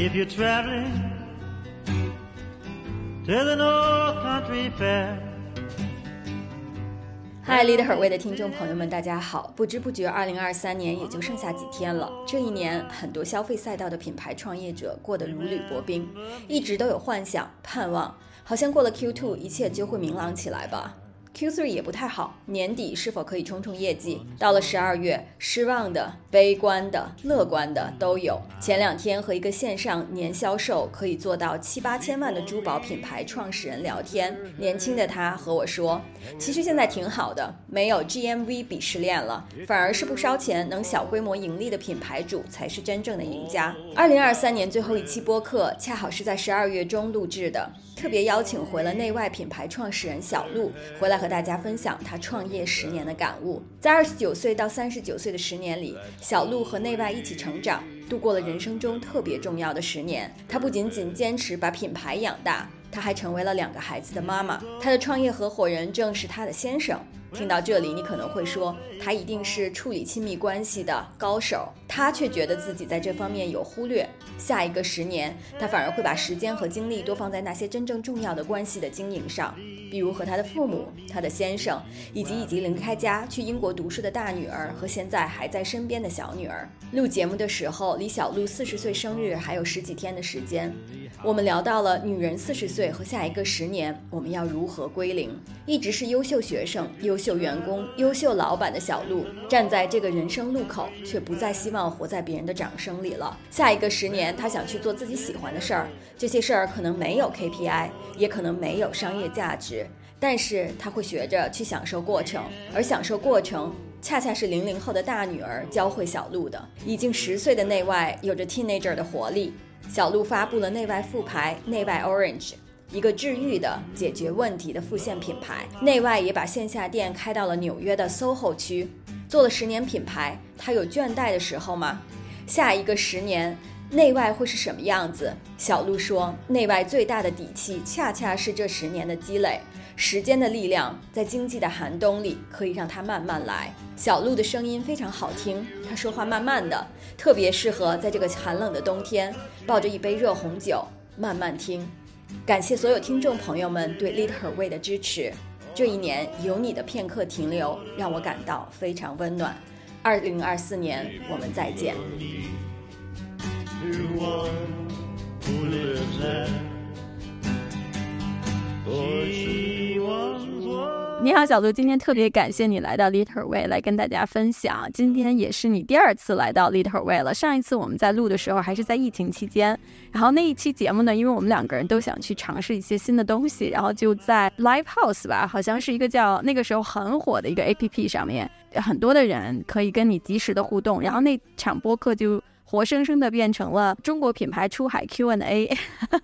if you're traveling to the North Country Fair. 嗨，Lead Her Way 的听众朋友们，大家好！不知不觉，二零二三年也就剩下几天了。这一年，很多消费赛道的品牌创业者过得如履薄冰，一直都有幻想、盼望，好像过了 Q2，一切就会明朗起来吧。Q3 也不太好，年底是否可以冲冲业绩？到了十二月，失望的、悲观的、乐观的都有。前两天和一个线上年销售可以做到七八千万的珠宝品牌创始人聊天，年轻的他和我说，其实现在挺好的，没有 GMV 鄙视链了，反而是不烧钱能小规模盈利的品牌主才是真正的赢家。二零二三年最后一期播客恰好是在十二月中录制的。特别邀请回了内外品牌创始人小鹿回来和大家分享他创业十年的感悟。在二十九岁到三十九岁的十年里，小鹿和内外一起成长，度过了人生中特别重要的十年。他不仅仅坚持把品牌养大，她还成为了两个孩子的妈妈。她的创业合伙人正是她的先生。听到这里，你可能会说，他一定是处理亲密关系的高手，他却觉得自己在这方面有忽略。下一个十年，他反而会把时间和精力多放在那些真正重要的关系的经营上，比如和他的父母、他的先生，以及已经离开家去英国读书的大女儿和现在还在身边的小女儿。录节目的时候，离小璐四十岁生日还有十几天的时间。我们聊到了女人四十岁和下一个十年，我们要如何归零？一直是优秀学生、优秀员工、优秀老板的小鹿，站在这个人生路口，却不再希望活在别人的掌声里了。下一个十年，他想去做自己喜欢的事儿，这些事儿可能没有 KPI，也可能没有商业价值，但是他会学着去享受过程，而享受过程，恰恰是零零后的大女儿教会小鹿的。已经十岁的内外，有着 teenager 的活力。小鹿发布了内外复牌内外 Orange，一个治愈的解决问题的副线品牌。内外也把线下店开到了纽约的 SOHO 区，做了十年品牌，它有倦怠的时候吗？下一个十年，内外会是什么样子？小鹿说，内外最大的底气，恰恰是这十年的积累。时间的力量，在经济的寒冬里，可以让它慢慢来。小鹿的声音非常好听，他说话慢慢的，特别适合在这个寒冷的冬天，抱着一杯热红酒慢慢听。感谢所有听众朋友们对 Lead Her Way 的支持，这一年有你的片刻停留，让我感到非常温暖。二零二四年，我们再见。你好，小鹿，今天特别感谢你来到 Little Way 来跟大家分享。今天也是你第二次来到 Little Way 了。上一次我们在录的时候还是在疫情期间，然后那一期节目呢，因为我们两个人都想去尝试一些新的东西，然后就在 Live House 吧，好像是一个叫那个时候很火的一个 APP 上面，很多的人可以跟你及时的互动，然后那场播客就。活生生的变成了中国品牌出海 Q&A，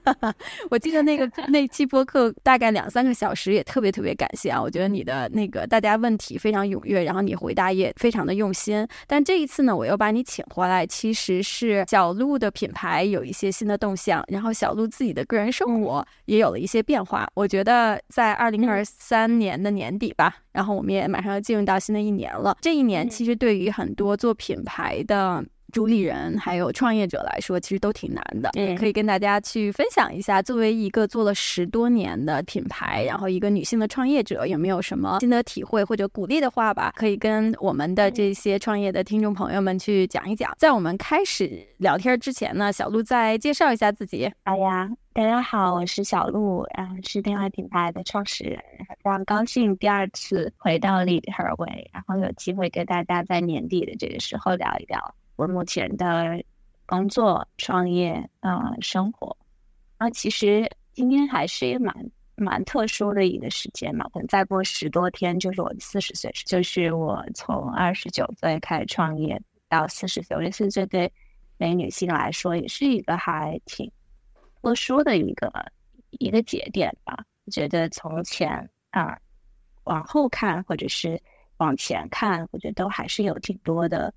我记得那个 那期播客大概两三个小时，也特别特别感谢啊！我觉得你的那个大家问题非常踊跃，然后你回答也非常的用心。但这一次呢，我又把你请回来，其实是小鹿的品牌有一些新的动向，然后小鹿自己的个人生活也有了一些变化。我觉得在二零二三年的年底吧，然后我们也马上要进入到新的一年了。这一年其实对于很多做品牌的。主理人还有创业者来说，其实都挺难的。嗯，可以跟大家去分享一下，作为一个做了十多年的品牌，然后一个女性的创业者，有没有什么心得体会或者鼓励的话吧？可以跟我们的这些创业的听众朋友们去讲一讲。在我们开始聊天之前呢，小鹿再介绍一下自己。好呀，大家好，我是小鹿，然后是恋爱品牌的创始人，非常高兴第二次回到 Lead Her Way，然后有机会跟大家在年底的这个时候聊一聊。我目前的工作、创业、呃，生活，啊，其实今天还是一个蛮蛮特殊的一个时间嘛。可能再过十多天就是我的四十岁，就是我从二十九岁开始创业到四十岁，我觉得四十岁对每个女性来说也是一个还挺特殊的一个一个节点吧。我觉得从前啊往后看，或者是往前看，我觉得都还是有挺多的。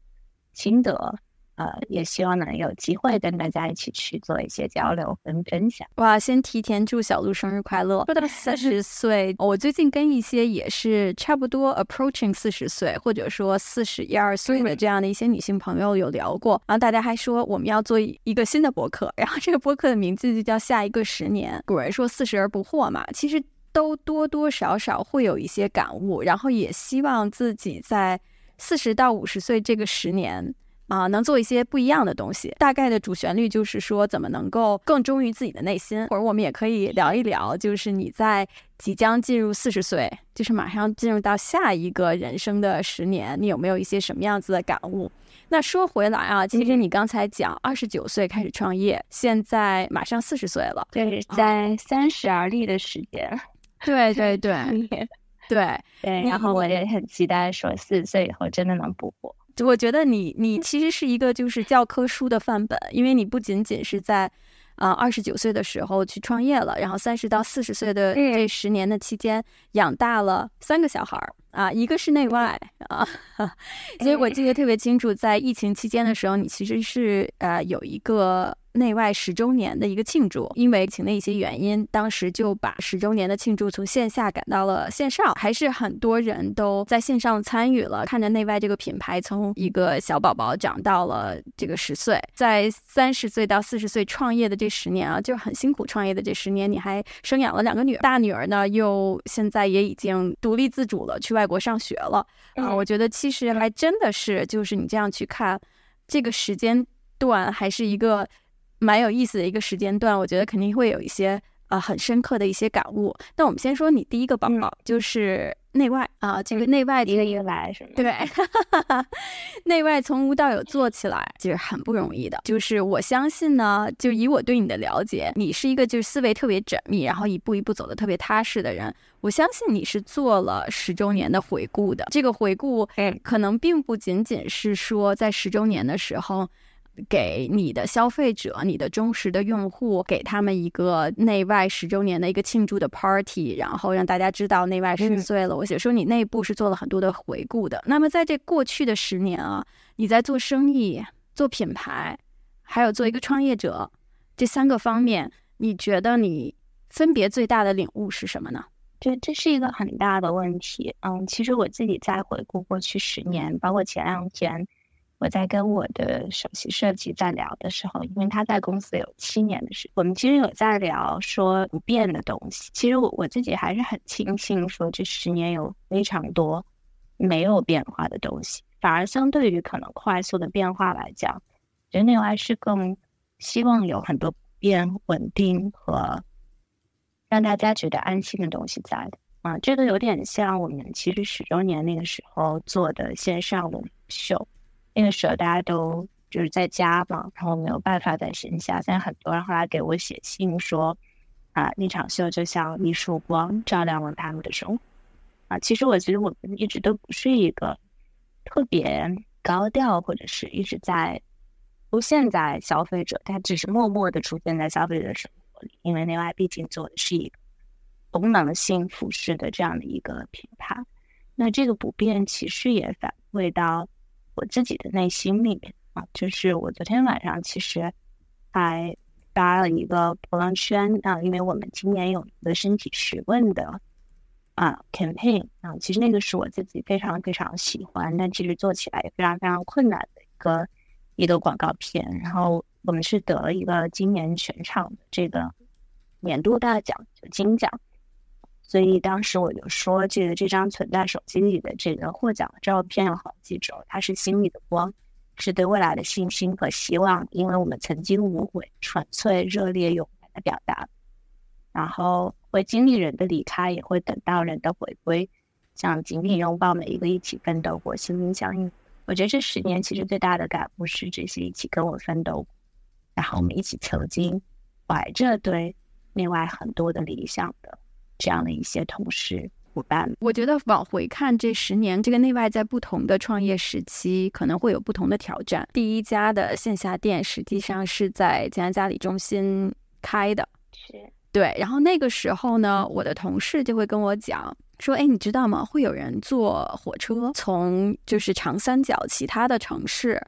心得呃，也希望能有机会跟大家一起去做一些交流跟分享。哇，先提前祝小鹿生日快乐！说到四十岁，我最近跟一些也是差不多 approaching 四十岁，或者说四十一二岁的这样的一些女性朋友有聊过，然后大家还说我们要做一个新的博客，然后这个博客的名字就叫下一个十年。古人说四十而不惑嘛，其实都多多少少会有一些感悟，然后也希望自己在四十到五十岁这个十年。啊，能做一些不一样的东西。大概的主旋律就是说，怎么能够更忠于自己的内心。或者我们也可以聊一聊，就是你在即将进入四十岁，就是马上进入到下一个人生的十年，你有没有一些什么样子的感悟？那说回来啊，其实你刚才讲二十九岁开始创业，现在马上四十岁了，对，在三十而立的时间。对对 对对对。然后我也很期待，说四十岁以后真的能不惑。我觉得你你其实是一个就是教科书的范本，因为你不仅仅是在，啊二十九岁的时候去创业了，然后三十到四十岁的这十年的期间养大了三个小孩儿啊，一个是内外啊，所以我记得特别清楚，在疫情期间的时候，你其实是呃有一个。内外十周年的一个庆祝，因为疫情的一些原因，当时就把十周年的庆祝从线下赶到了线上，还是很多人都在线上参与了。看着内外这个品牌从一个小宝宝长到了这个十岁，在三十岁到四十岁创业的这十年啊，就很辛苦。创业的这十年，你还生养了两个女儿，大女儿呢又现在也已经独立自主了，去外国上学了啊。我觉得其实还真的是，就是你这样去看这个时间段，还是一个。蛮有意思的一个时间段，我觉得肯定会有一些呃很深刻的一些感悟。那我们先说你第一个宝宝，就是内外啊，这个内外一个一个来是吗？对，内外从无到有做起来其实很不容易的。就是我相信呢，就以我对你的了解，你是一个就是思维特别缜密，然后一步一步走的特别踏实的人。我相信你是做了十周年的回顾的。这个回顾，可能并不仅仅是说在十周年的时候。给你的消费者、你的忠实的用户，给他们一个内外十周年的一个庆祝的 party，然后让大家知道内外十岁了。我写说你内部是做了很多的回顾的。那么在这过去的十年啊，你在做生意、做品牌，还有做一个创业者这三个方面，你觉得你分别最大的领悟是什么呢？这这是一个很大的问题。嗯，其实我自己在回顾过去十年，包括前两天。我在跟我的首席设计在聊的时候，因为他在公司有七年的时间，我们其实有在聊说不变的东西。其实我我自己还是很庆幸说这十年有非常多没有变化的东西，反而相对于可能快速的变化来讲，人类还是更希望有很多不变、稳定和让大家觉得安心的东西在的。啊，这个有点像我们其实十周年那个时候做的线上的秀。那个时候大家都就是在家嘛，然后没有办法在线下。现在很多人后来给我写信说，啊，那场秀就像一束光，照亮了他们的生活。啊，其实我觉得我们一直都不是一个特别高调，或者是一直在出现在消费者，他只是默默的出现在消费者生活里。因为内外毕竟做的是一个功能性服饰的这样的一个品牌，那这个不变其实也反馈到。我自己的内心里面啊，就是我昨天晚上其实还发了一个朋友圈啊，因为我们今年有一个身体询问的啊 campaign 啊，其实那个是我自己非常非常喜欢，但其实做起来也非常非常困难的一个一个广告片。然后我们是得了一个今年全场的这个年度大奖，就金奖。所以当时我就说，这个这张存在手机里的这个获奖的照片有好几种，它是心里的光，是对未来的信心和希望，因为我们曾经无悔、纯粹、热烈、勇敢的表达。然后会经历人的离开，也会等到人的回归，想紧紧拥抱每一个一起奋斗过、心心相印。我觉得这十年其实最大的感悟是，这些一起跟我奋斗，然后我们一起曾经怀着对另外很多的理想的。这样的一些同事伙伴，我觉得往回看这十年，这个内外在不同的创业时期可能会有不同的挑战。第一家的线下店实际上是在江安嘉里中心开的，是对。然后那个时候呢，我的同事就会跟我讲说：“哎，你知道吗？会有人坐火车从就是长三角其他的城市。”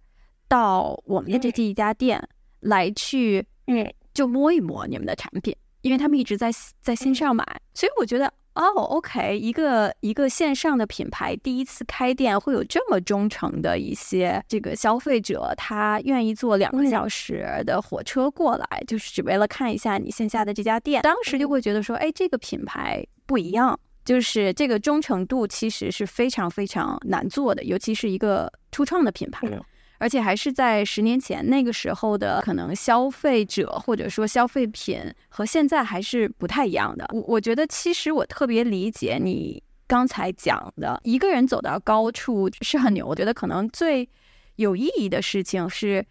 到我们的这第一家店来去，嗯，就摸一摸你们的产品，因为他们一直在在线上买，所以我觉得。哦，OK，一个一个线上的品牌第一次开店会有这么忠诚的一些这个消费者，他愿意坐两个小时的火车过来，就是只为了看一下你线下的这家店。当时就会觉得说，哎，这个品牌不一样，就是这个忠诚度其实是非常非常难做的，尤其是一个初创的品牌。而且还是在十年前那个时候的，可能消费者或者说消费品和现在还是不太一样的。我我觉得其实我特别理解你刚才讲的，一个人走到高处是很牛。我觉得可能最有意义的事情是。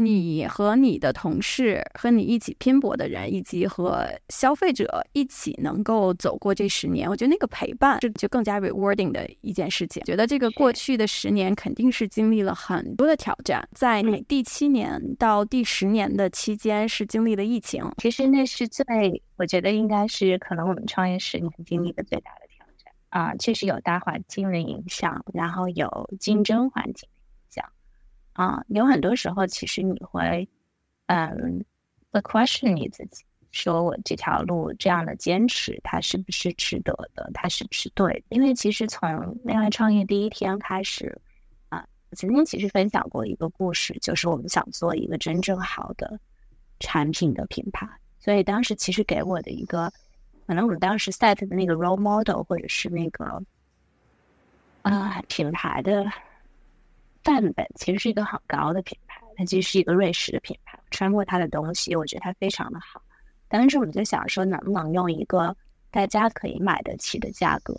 你和你的同事和你一起拼搏的人，以及和消费者一起能够走过这十年，我觉得那个陪伴是就更加 rewarding 的一件事情。觉得这个过去的十年肯定是经历了很多的挑战，在你第七年到第十年的期间是经历了疫情。其实那是最，我觉得应该是可能我们创业十年经历的最大的挑战啊，确实有大环境的影响，然后有竞争环境。啊，有很多时候，其实你会，嗯，会 question 你自己，说我这条路这样的坚持，它是不是值得的？它是不是对？因为其实从恋爱创业第一天开始，啊，曾经其实分享过一个故事，就是我们想做一个真正好的产品的品牌，所以当时其实给我的一个，可能我们当时 set 的那个 role model 或者是那个，啊，品牌的。范本其实是一个很高的品牌，它其实是一个瑞士的品牌。穿过它的东西，我觉得它非常的好。当时我们就想说，能不能用一个大家可以买得起的价格，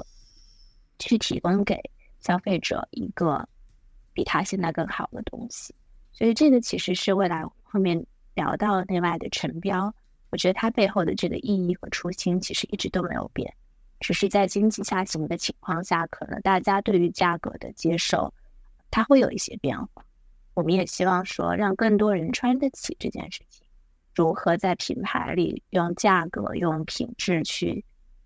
去提供给消费者一个比它现在更好的东西。所以这个其实是未来后面聊到内外的成标，我觉得它背后的这个意义和初心其实一直都没有变，只是在经济下行的情况下，可能大家对于价格的接受。它会有一些变化，我们也希望说让更多人穿得起这件事情。如何在品牌里用价格、用品质去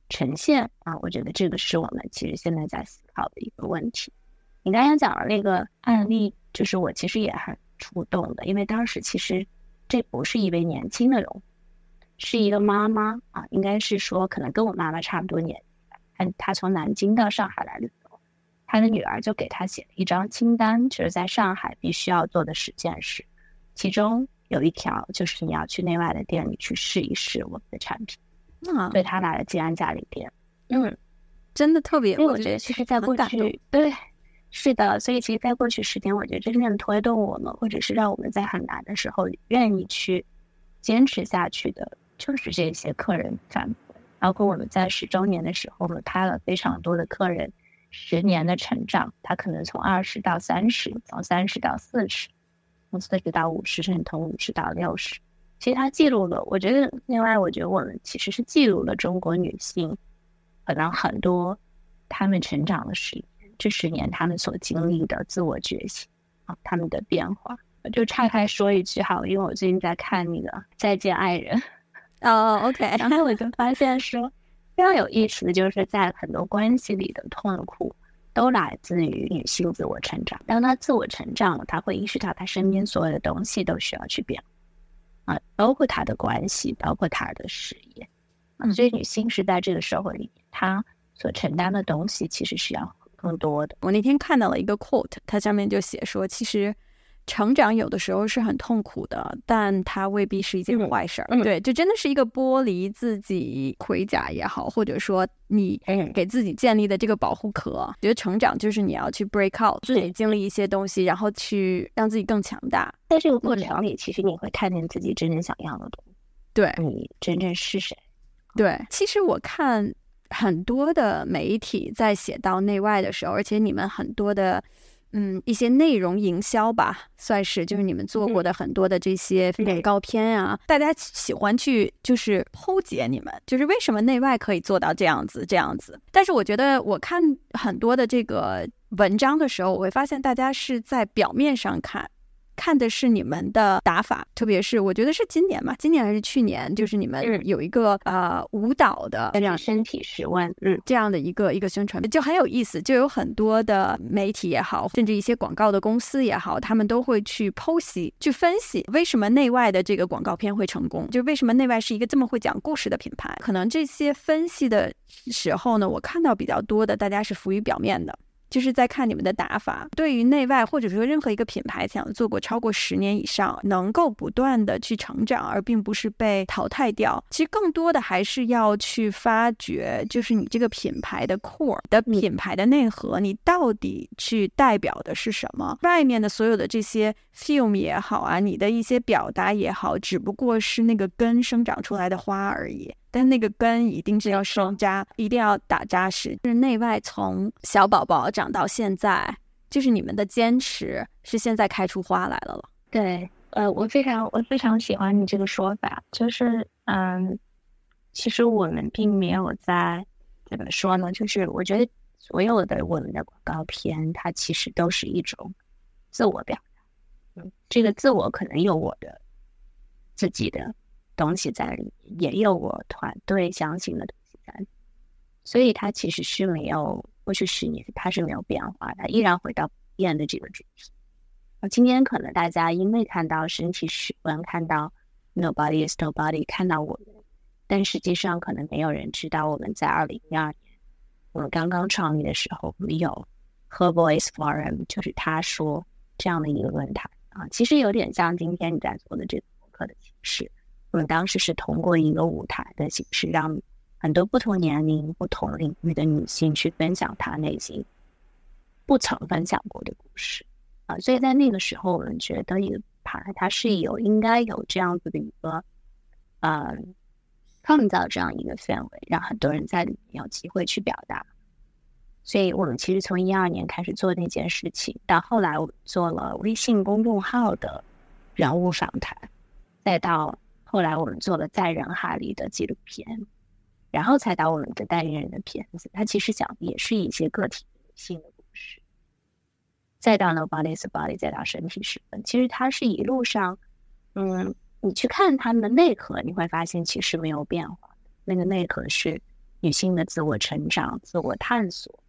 呈现啊？我觉得这个是我们其实现在在思考的一个问题。你刚刚讲的那个案例，就是我其实也很触动的，因为当时其实这不是一位年轻的人，是一个妈妈啊，应该是说可能跟我妈妈差不多年纪，她她从南京到上海来的。他的女儿就给他写了一张清单，就是在上海必须要做的十件事，其中有一条就是你要去内外的店里去试一试我们的产品。啊，对他来了静安家里店，嗯，真的特别，因为我觉得其实在过去，对，是的，所以其实在过去十年，我觉得真正推动我们，或者是让我们在很难的时候愿意去坚持下去的，就是这些客人反馈，包括我们在十周年的时候，我们拍了非常多的客人。十年的成长，他可能从二十到三十，从三十到四十，从四十到五十，甚至从五十到六十。其实他记录了，我觉得，另外，我觉得我们其实是记录了中国女性可能很多她们成长的十年，这十年她们所经历的自我觉醒啊，她们的变化。就岔开说一句哈，因为我最近在看那个《再见爱人》哦，OK，然后我就发现说。非常有意思的就是在很多关系里的痛苦，都来自于女性自我成长。当她自我成长了，她会意识到她身边所有的东西都需要去变，啊，包括她的关系，包括她的事业。啊，所以女性是在这个社会里面，她所承担的东西其实是要更多的。我那天看到了一个 quote，它上面就写说，其实。成长有的时候是很痛苦的，但它未必是一件坏事儿。对，就真的是一个剥离自己盔甲也好，或者说你给自己建立的这个保护壳。觉得成长就是你要去 break out，自己经历一些东西，然后去让自己更强大。在这个过程里，其实你会看见自己真正想要的东西。对，你真正是谁？对，其实我看很多的媒体在写到内外的时候，而且你们很多的。嗯，一些内容营销吧，算是就是你们做过的很多的这些广告片啊，大家喜欢去就是剖解你们，就是为什么内外可以做到这样子这样子。但是我觉得我看很多的这个文章的时候，我会发现大家是在表面上看，看的是你们的打法，特别是我觉得是今年嘛，今年还是去年，就是你们有一个呃舞蹈的这样身体十万，嗯，这样的一个一个宣传，就很有意思，就有很多的媒体也好，甚至一些广告的公司也好，他们都会去剖析、去分析为什么内外的这个广告片会成功，就为什么内外是一个这么会讲故事的品牌。可能这些分析的时候呢，我看到比较多的，大家是浮于表面的。就是在看你们的打法，对于内外或者说任何一个品牌，想做过超过十年以上，能够不断的去成长，而并不是被淘汰掉。其实更多的还是要去发掘，就是你这个品牌的 core 的品牌的内核，你到底去代表的是什么？外面的所有的这些 film 也好啊，你的一些表达也好，只不过是那个根生长出来的花而已。但那个根一定是要双扎，一定要打扎实。就是内外从小宝宝长到现在，就是你们的坚持是现在开出花来了了。对，呃，我非常我非常喜欢你这个说法，就是嗯，其实我们并没有在怎么说呢？就是我觉得所有的我们的广告片，它其实都是一种自我表达。嗯，这个自我可能有我的自己的。东西在里面，也有我团队相信的东西在，里所以它其实是没有过去十年，它是没有变化的，依然回到不变的这个主题。而今天可能大家因为看到身体十问，看到 Nobody is Nobody，看到我们，但实际上可能没有人知道我们在二零一二年我们刚刚创立的时候，我们有 Her Voice Forum，就是他说这样的一个论坛啊，其实有点像今天你在做的这个博客的形式。我们当时是通过一个舞台的形式，让很多不同年龄、不同领域的女性去分享她内心不曾分享过的故事啊。所以在那个时候，我们觉得一个牌它是有应该有这样子的一个呃创造这样一个氛围，让很多人在里面有机会去表达。所以我们其实从一二年开始做那件事情，到后来我们做了微信公众号的人物访谈，再到。后来我们做了在人海里的纪录片，然后才到我们的代言人的片子。它其实讲的也是一些个体女性的故事。再到 Nobody's Body，再到身体十分，其实它是一路上，嗯，你去看他们的内核，你会发现其实没有变化。那个内核是女性的自我成长、自我探索，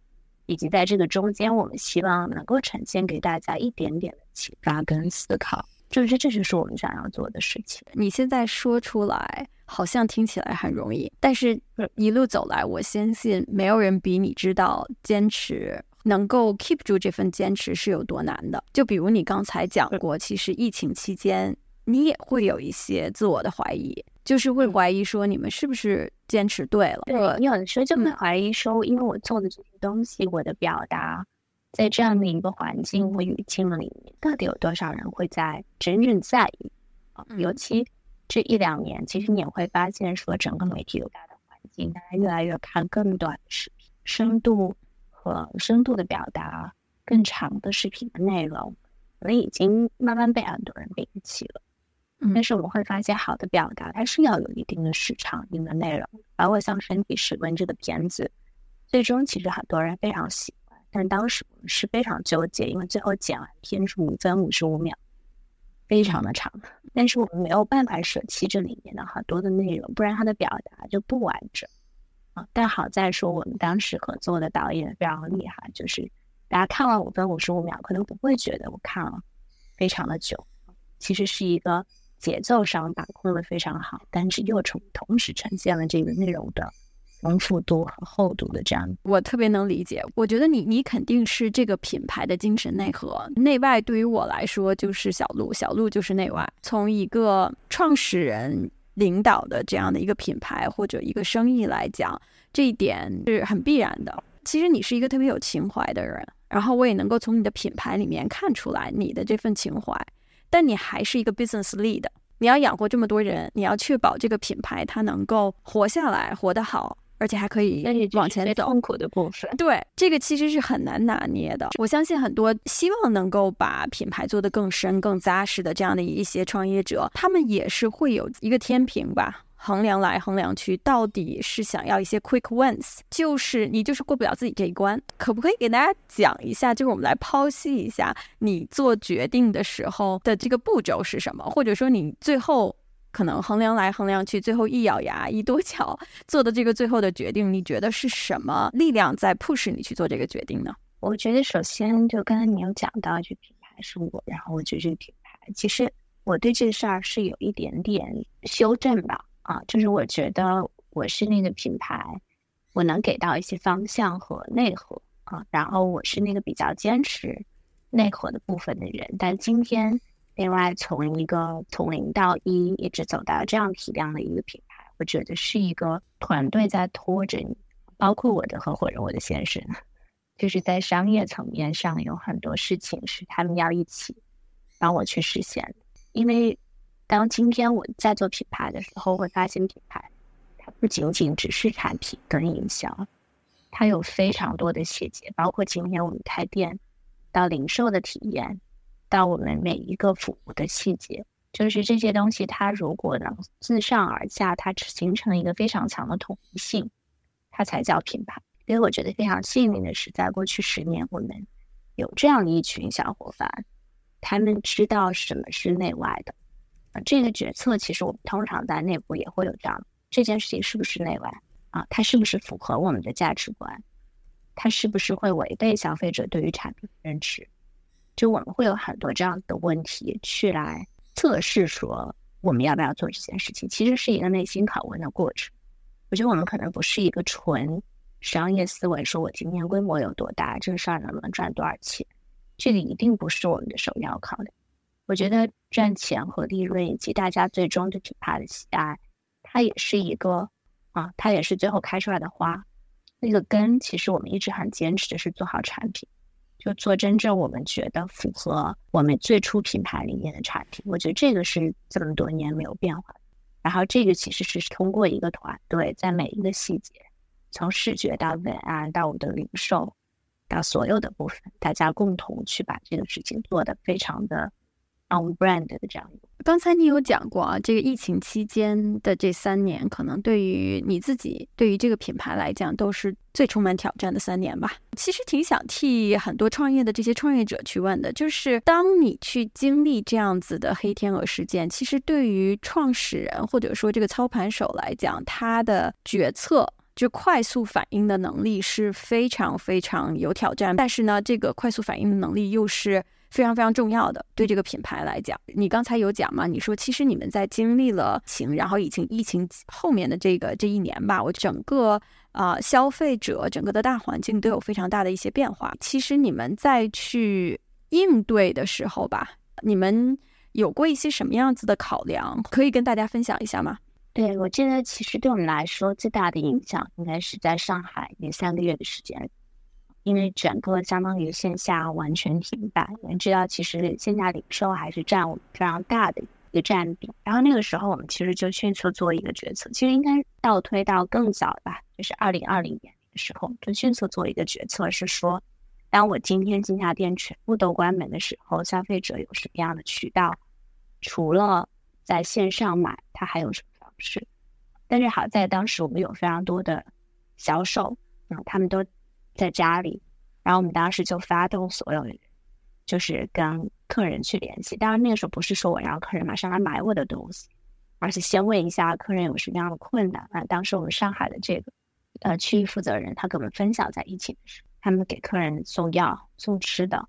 以及在这个中间，我们希望能够呈现给大家一点点的启发跟思考。就是这就是我们想要做的事情。你现在说出来，好像听起来很容易，但是一路走来，我相信没有人比你知道坚持能够 keep 住这份坚持是有多难的。就比如你刚才讲过，其实疫情期间你也会有一些自我的怀疑，就是会怀疑说你们是不是坚持对了。对，你有的时候就会怀疑说，因为我做的这些东西，我的表达。在这样的一个环境或语境里面，到底有多少人会在真正在意啊？尤其这一两年，其实你也会发现，说整个媒体有大的环境，大家越来越看更短的视频，深度和深度的表达，更长的视频的内容，可能已经慢慢被很多人摒弃了。但是我们会发现，好的表达它是要有一定的时长、一定的内容。包括像《身体史文》这个片子，最终其实很多人非常喜。但当时我们是非常纠结，因为最后剪完片是五分五十五秒，非常的长。但是我们没有办法舍弃这里面的很多的内容，不然它的表达就不完整啊。但好在说我们当时合作的导演非常厉害，就是大家看完五分五十五秒，可能不会觉得我看了非常的久，其实是一个节奏上把控的非常好，但是又从同时呈现了这个内容的。丰富度和厚度的这样，我特别能理解。我觉得你你肯定是这个品牌的精神内核。内外对于我来说就是小鹿，小鹿就是内外。从一个创始人领导的这样的一个品牌或者一个生意来讲，这一点是很必然的。其实你是一个特别有情怀的人，然后我也能够从你的品牌里面看出来你的这份情怀。但你还是一个 business lead，你要养活这么多人，你要确保这个品牌它能够活下来，活得好。而且还可以往前走，痛苦的部分。对，这个其实是很难拿捏的。我相信很多希望能够把品牌做得更深、更扎实的这样的一些创业者，他们也是会有一个天平吧。衡量来衡量去，到底是想要一些 quick wins，就是你就是过不了自己这一关，可不可以给大家讲一下？就是我们来剖析一下你做决定的时候的这个步骤是什么，或者说你最后可能衡量来衡量去，最后一咬牙一跺脚做的这个最后的决定，你觉得是什么力量在迫使你去做这个决定呢？我觉得首先就刚才你有讲到，这品牌是我，然后我觉得这个品牌其实。我对这个事儿是有一点点修正吧，啊，就是我觉得我是那个品牌，我能给到一些方向和内核啊，然后我是那个比较坚持内核的部分的人。但今天，另外从一个从零到一一直走到这样体量的一个品牌，我觉得是一个团队在拖着你，包括我的合伙人，我的先生，就是在商业层面上有很多事情是他们要一起帮我去实现。因为当今天我在做品牌的时候，会发现品牌它不仅仅只是产品跟营销，它有非常多的细节，包括今天我们开店到零售的体验，到我们每一个服务的细节，就是这些东西，它如果能自上而下，它形成一个非常强的统一性，它才叫品牌。所以我觉得非常幸运的是，在过去十年，我们有这样一群小伙伴。他们知道什么是内外的，这个决策其实我们通常在内部也会有这样，这件事情是不是内外啊？它是不是符合我们的价值观？它是不是会违背消费者对于产品的认知？就我们会有很多这样的问题去来测试，说我们要不要做这件事情，其实是一个内心拷问的过程。我觉得我们可能不是一个纯商业思维，说我今天规模有多大，这个事儿能不能赚多少钱。这个一定不是我们的首要考虑。我觉得赚钱和利润以及大家最终对品牌的喜爱，它也是一个啊，它也是最后开出来的花。那个根，其实我们一直很坚持的是做好产品，就做真正我们觉得符合我们最初品牌理念的产品。我觉得这个是这么多年没有变化。然后这个其实是通过一个团队，在每一个细节，从视觉到文案到我们的零售。到所有的部分，大家共同去把这个事情做得非常的 on brand 的这样一个。刚才你有讲过啊，这个疫情期间的这三年，可能对于你自己，对于这个品牌来讲，都是最充满挑战的三年吧。其实挺想替很多创业的这些创业者去问的，就是当你去经历这样子的黑天鹅事件，其实对于创始人或者说这个操盘手来讲，他的决策。就快速反应的能力是非常非常有挑战，但是呢，这个快速反应的能力又是非常非常重要的。对这个品牌来讲，你刚才有讲嘛？你说其实你们在经历了情，然后疫情疫情后面的这个这一年吧，我整个啊消费者整个的大环境都有非常大的一些变化。其实你们在去应对的时候吧，你们有过一些什么样子的考量？可以跟大家分享一下吗？对，我记得其实对我们来说最大的影响应该是在上海那三个月的时间，因为整个相当于线下完全停摆。我们知道，其实线下零售还是占我们非常大的一个占比。然后那个时候，我们其实就迅速做一个决策，其实应该倒推到更早吧，就是二零二零年的时候，就迅速做一个决策，是说，当我今天线下店全部都关门的时候，消费者有什么样的渠道？除了在线上买，他还有什么？方式，但是好在当时我们有非常多的销售，嗯，他们都在家里，然后我们当时就发动所有人，就是跟客人去联系。当然那个时候不是说我让客人马上来买我的东西，而是先问一下客人有什么样的困难。啊，当时我们上海的这个呃区域负责人，他跟我们分享在疫情的时候，他们给客人送药送吃的，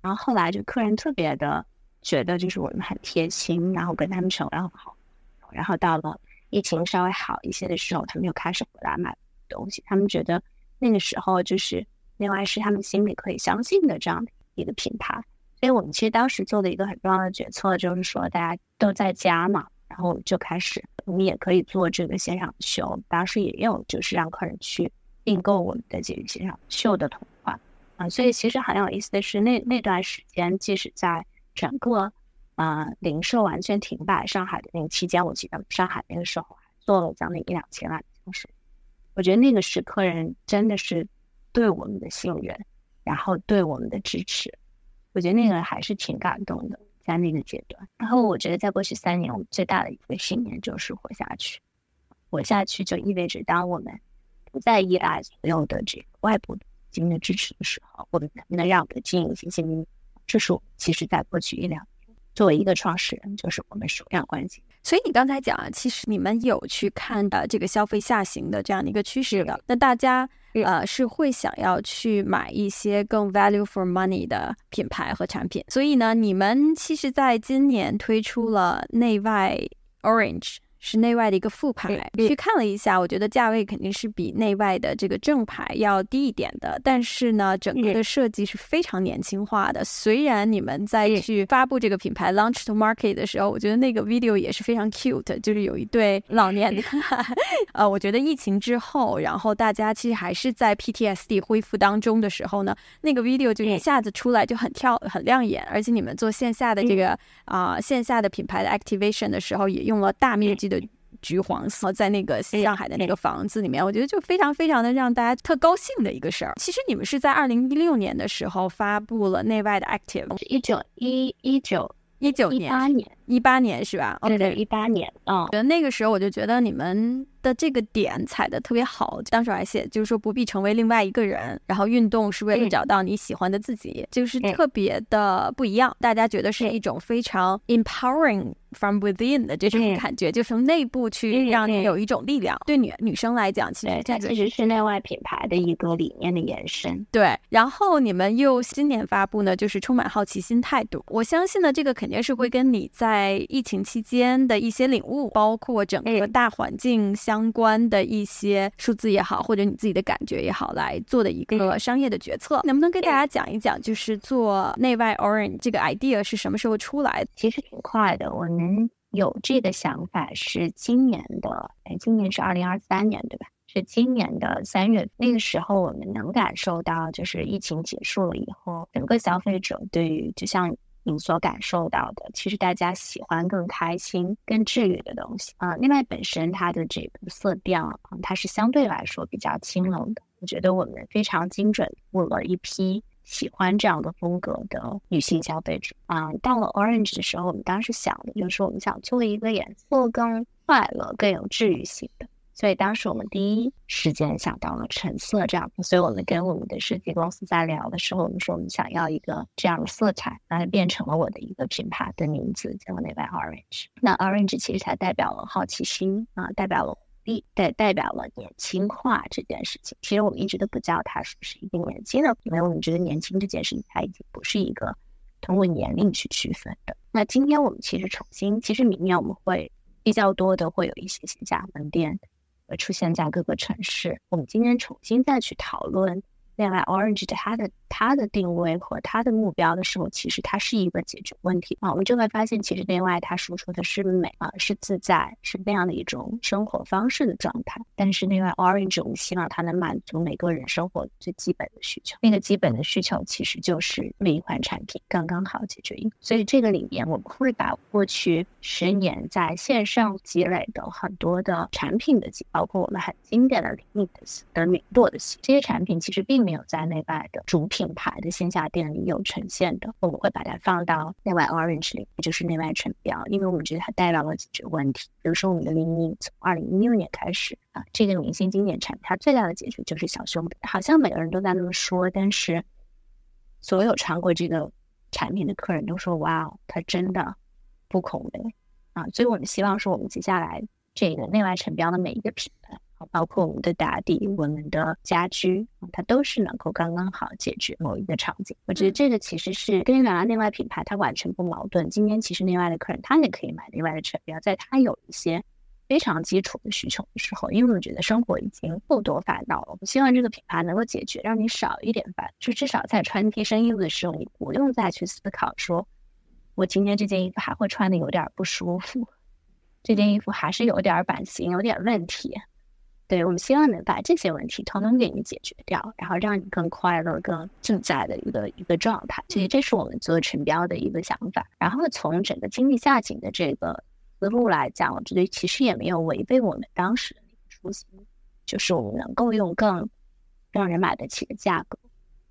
然后后来就客人特别的觉得就是我们很贴心，然后跟他们成为很好。然后到了疫情稍微好一些的时候，他们又开始回来买东西。他们觉得那个时候就是另外是他们心里可以相信的这样的一个品牌。所以我们其实当时做的一个很重要的决策就是说，大家都在家嘛，然后就开始我们也可以做这个线上秀。当时也有就是让客人去订购我们的这个线上秀的同款啊。所以其实很有意思的是，那那段时间即使在整个。啊，零售完全停摆，上海的那个期间，我记得上海那个时候还做了将近一两千万的销售。我觉得那个是客人真的是对我们的信任，然后对我们的支持。我觉得那个还是挺感动的，在那个阶段。然后我觉得在过去三年，我们最大的一个信念就是活下去。活下去，就意味着当我们不再依赖所有的这个外部的资金的支持的时候，我们能不能让我们的经营信心？这是我们其实在过去一两年作为一个创始人，就是我们首要关心的。所以你刚才讲啊，其实你们有去看的这个消费下行的这样的一个趋势的，那大家呃是会想要去买一些更 value for money 的品牌和产品。所以呢，你们其实在今年推出了内外 Orange。是内外的一个副牌，去看了一下，我觉得价位肯定是比内外的这个正牌要低一点的。但是呢，整个的设计是非常年轻化的。虽然你们在去发布这个品牌 launch to market 的时候，我觉得那个 video 也是非常 cute，就是有一对老年的。呃，我觉得疫情之后，然后大家其实还是在 PTSD 恢复当中的时候呢，那个 video 就一下子出来就很跳很亮眼。而且你们做线下的这个啊线下的品牌的 activation 的时候，也用了大面积的。橘黄色，在那个上海的那个房子里面，我觉得就非常非常的让大家特高兴的一个事儿。其实你们是在二零一六年的时候发布了内外的 Active，一九一一九一九年一八年一八年是吧？对对，一八年嗯。觉得那个时候我就觉得你们的这个点踩的特别好，当时还写就是说不必成为另外一个人，然后运动是为了找到你喜欢的自己，就是特别的不一样。大家觉得是一种非常 empowering。From within 的这种感觉，就从内部去让你有一种力量。对女女生来讲，其实它其实是内外品牌的一个理念的延伸。对，然后你们又新年发布呢，就是充满好奇心态度。我相信呢，这个肯定是会跟你在疫情期间的一些领悟，包括整个大环境相关的一些数字也好，或者你自己的感觉也好，来做的一个商业的决策。能不能跟大家讲一讲，就是做内外 Orange 这个 idea 是什么时候出来的？其实挺快的，我。们，有这个想法是今年的，哎，今年是二零二三年，对吧？是今年的三月，那个时候我们能感受到，就是疫情结束了以后，整个消费者对于，就像你所感受到的，其实大家喜欢更开心、更治愈的东西啊。另外，本身它的这个色调啊，它是相对来说比较清冷的，我觉得我们非常精准问了一批。喜欢这样的风格的女性消费者啊，到了 Orange 的时候，我们当时想的就是我们想做一个颜色更快乐、更有治愈性的，所以当时我们第一时间想到了橙色这样。所以我们跟我们的设计公司在聊的时候，我们说我们想要一个这样的色彩，那就变成了我的一个品牌的名字，叫内外 Orange。那 Orange 其实它代表了好奇心啊，代表了活力。代代表了年轻化这件事情，其实我们一直都不叫它是不是一个年轻的，因为我们觉得年轻这件事情它已经不是一个通过年龄去区分的。那今天我们其实重新，其实明年我们会比较多的会有一些线下门店出现在各个城市，我们今天重新再去讨论。另外，Orange 的它的它的定位和它的目标的时候，其实它是一个解决问题啊。我们就会发现，其实另外它输出的是美啊，是自在，是那样的一种生活方式的状态。但是另外，Orange 我们希望它能满足每个人生活最基本的需求。那个基本的需求其实就是每一款产品刚刚好解决。所以这个里面我们会把过去十年在线上积累的很多的产品的，包括我们很经典的 Limits 的米朵的系这些产品，其实并没有在内外的主品品牌的线下店里有呈现的，我们会把它放到内外 Orange 里，也就是内外成标，因为我们觉得它代表了解决问题。比如说我们的零零从二零一六年开始啊，这个明星经典产品，它最大的解决就是小胸，好像每个人都在那么说，但是所有穿过这个产品的客人都说，哇哦，它真的不恐雷啊！所以我们希望说，我们接下来这个内外成标的每一个品牌。包括我们的打底、我们的家居，它都是能够刚刚好解决某一个场景。我觉得这个其实是跟原来内外品牌它完全不矛盾。今天其实内外的客人他也可以买内外的车标，在他有一些非常基础的需求的时候，因为我觉得生活已经够多烦恼了，我希望这个品牌能够解决，让你少一点烦，就至少在穿贴身衣服的时候，你不用再去思考说，我今天这件衣服还会穿的有点不舒服，这件衣服还是有点版型有点问题。对我们希望能把这些问题统统给你解决掉，然后让你更快乐、更自在的一个一个状态。所以这是我们做成标的一个想法。然后从整个经济下行的这个思路来讲，我觉得其实也没有违背我们当时的那个初心，就是我们能够用更让人买得起的价格，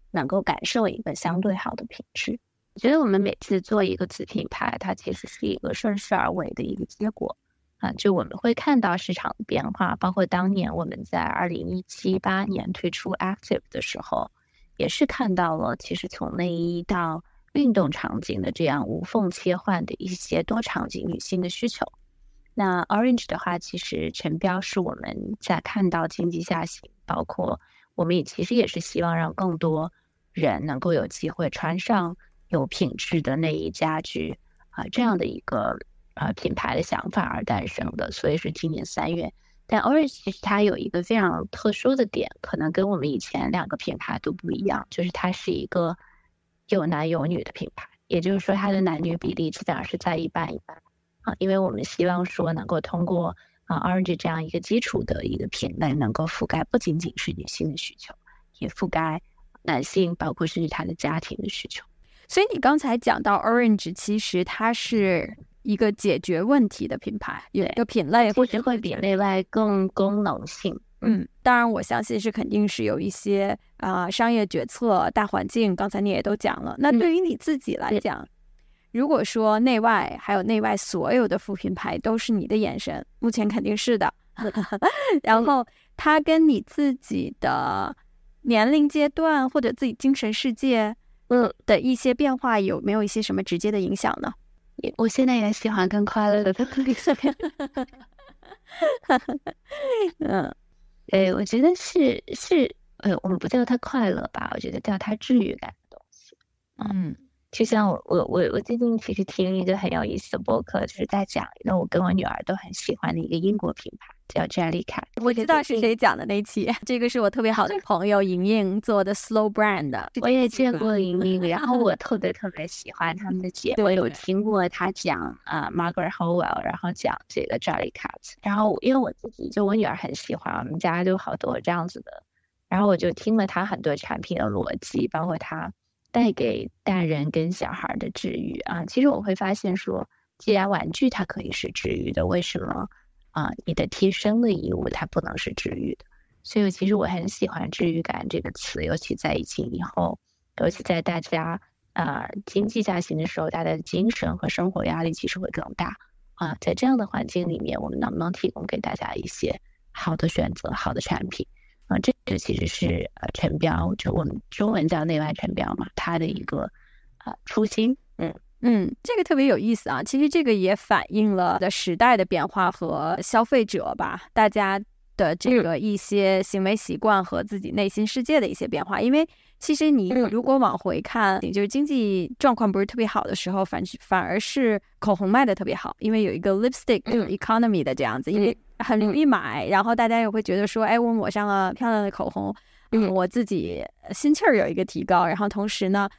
能够感受一个相对好的品质。我觉得我们每次做一个子品牌，它其实是一个顺势而为的一个结果。啊，就我们会看到市场的变化，包括当年我们在二零一七八年推出 Active 的时候，也是看到了其实从内衣到运动场景的这样无缝切换的一些多场景女性的需求。那 Orange 的话，其实陈标是我们在看到经济下行，包括我们也其实也是希望让更多人能够有机会穿上有品质的内衣家居啊这样的一个。呃，品牌的想法而诞生的，所以是今年三月。但 Orange 其实它有一个非常特殊的点，可能跟我们以前两个品牌都不一样，就是它是一个有男有女的品牌，也就是说它的男女比例基本上是在一半一半啊。因为我们希望说能够通过啊 Orange 这样一个基础的一个品类，能够覆盖不仅仅是女性的需求，也覆盖男性，包括甚至他的家庭的需求。所以你刚才讲到 Orange，其实它是。一个解决问题的品牌，有一个品类，或者会比内外更功能性。嗯，当然，我相信是肯定是有一些啊商业决策、大环境。刚才你也都讲了。那对于你自己来讲，如果说内外还有内外所有的副品牌都是你的眼神，目前肯定是的。然后它跟你自己的年龄阶段或者自己精神世界嗯的一些变化，有没有一些什么直接的影响呢？我现在也喜欢更快乐的东西。嗯，对，我觉得是是，呃，我们不叫它快乐吧，我觉得叫它治愈感的东西。嗯。就像我我我我最近其实听一个很有意思的播客，就是在讲一个我跟我女儿都很喜欢的一个英国品牌，叫 Jellycat。我知道是谁讲的那期，这个是我特别好的朋友莹莹做的 Slow Brand。我也见过莹莹，然后 我特别特别喜欢他们的节目，我有听过他讲啊 Margaret Howell，然后讲这个 Jellycat。然后因为我自己就我女儿很喜欢，我们家就好多这样子的，然后我就听了她很多产品的逻辑，包括他。带给大人跟小孩的治愈啊，其实我会发现说，既然玩具它可以是治愈的，为什么啊你的贴身的衣物它不能是治愈的？所以其实我很喜欢“治愈感”这个词，尤其在疫情以后，尤其在大家啊经济下行的时候，大家的精神和生活压力其实会更大啊。在这样的环境里面，我们能不能提供给大家一些好的选择、好的产品？啊，这个其实是呃陈标，就我们中文叫内外陈标嘛，他的一个啊初心。嗯嗯，这个特别有意思啊。其实这个也反映了的时代的变化和消费者吧，大家的这个一些行为习惯和自己内心世界的一些变化。因为其实你如果往回看，就是经济状况不是特别好的时候，反反而是口红卖的特别好，因为有一个 lipstick economy 的这样子，因为。很容易买，然后大家也会觉得说，哎，我抹上了漂亮的口红，嗯，我自己心气儿有一个提高，然后同时呢，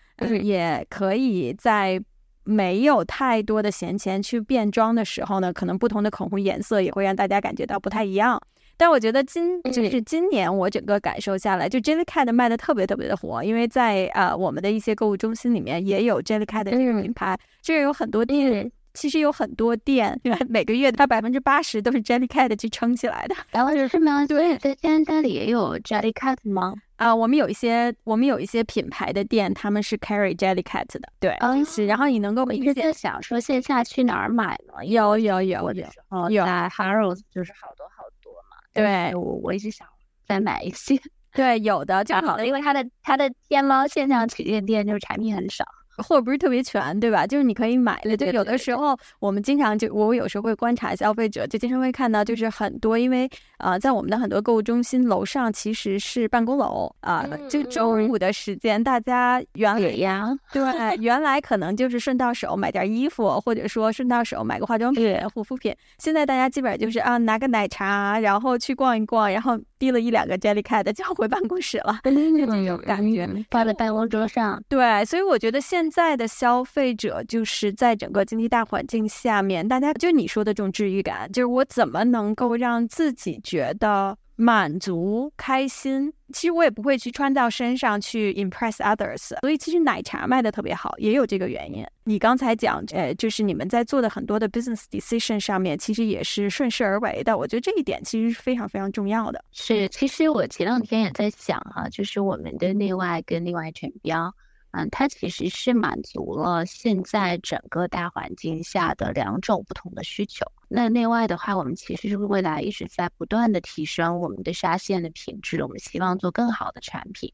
也可以在没有太多的闲钱去变装的时候呢，可能不同的口红颜色也会让大家感觉到不太一样。但我觉得今就是今年我整个感受下来，就 Jellycat 卖的特别特别的火，因为在呃我们的一些购物中心里面也有 Jellycat 的这个品牌，这有很多店。其实有很多店，每个月它百分之八十都是 Jellycat 去撑起来的。然后是吗？对，在天单里也有 Jellycat 吗？啊，我们有一些，我们有一些品牌的店，他们是 carry Jellycat 的。对，是。然后你能够一直在想说线下去哪儿买呢？有有有有有在 Harrods 就是好多好多嘛。对，我我一直想再买一些。对，有的就好的，因为它的它的天猫线上旗舰店就是产品很少。货不是特别全，对吧？就是你可以买的，就有的时候我们经常就我有时候会观察消费者，就经常会看到就是很多，因为啊，在我们的很多购物中心楼上其实是办公楼啊，就中午的时间，大家原来呀，对，原来可能就是顺到手买件衣服，或者说顺到手买个化妆品、护肤品，现在大家基本上就是啊，拿个奶茶，然后去逛一逛，然后滴了一两个 Jellycat 就回办公室了，那种感觉放在办公桌上。对，所以我觉得现现在的消费者就是在整个经济大环境下面，大家就你说的这种治愈感，就是我怎么能够让自己觉得满足、开心？其实我也不会去穿到身上去 impress others，所以其实奶茶卖的特别好，也有这个原因。你刚才讲，呃，就是你们在做的很多的 business decision 上面，其实也是顺势而为的。我觉得这一点其实是非常非常重要的。是，其实我前两天也在想哈，就是我们的内外跟内外全标。嗯，它其实是满足了现在整个大环境下的两种不同的需求。那另外的话，我们其实是未来一直在不断的提升我们的纱线的品质，我们希望做更好的产品。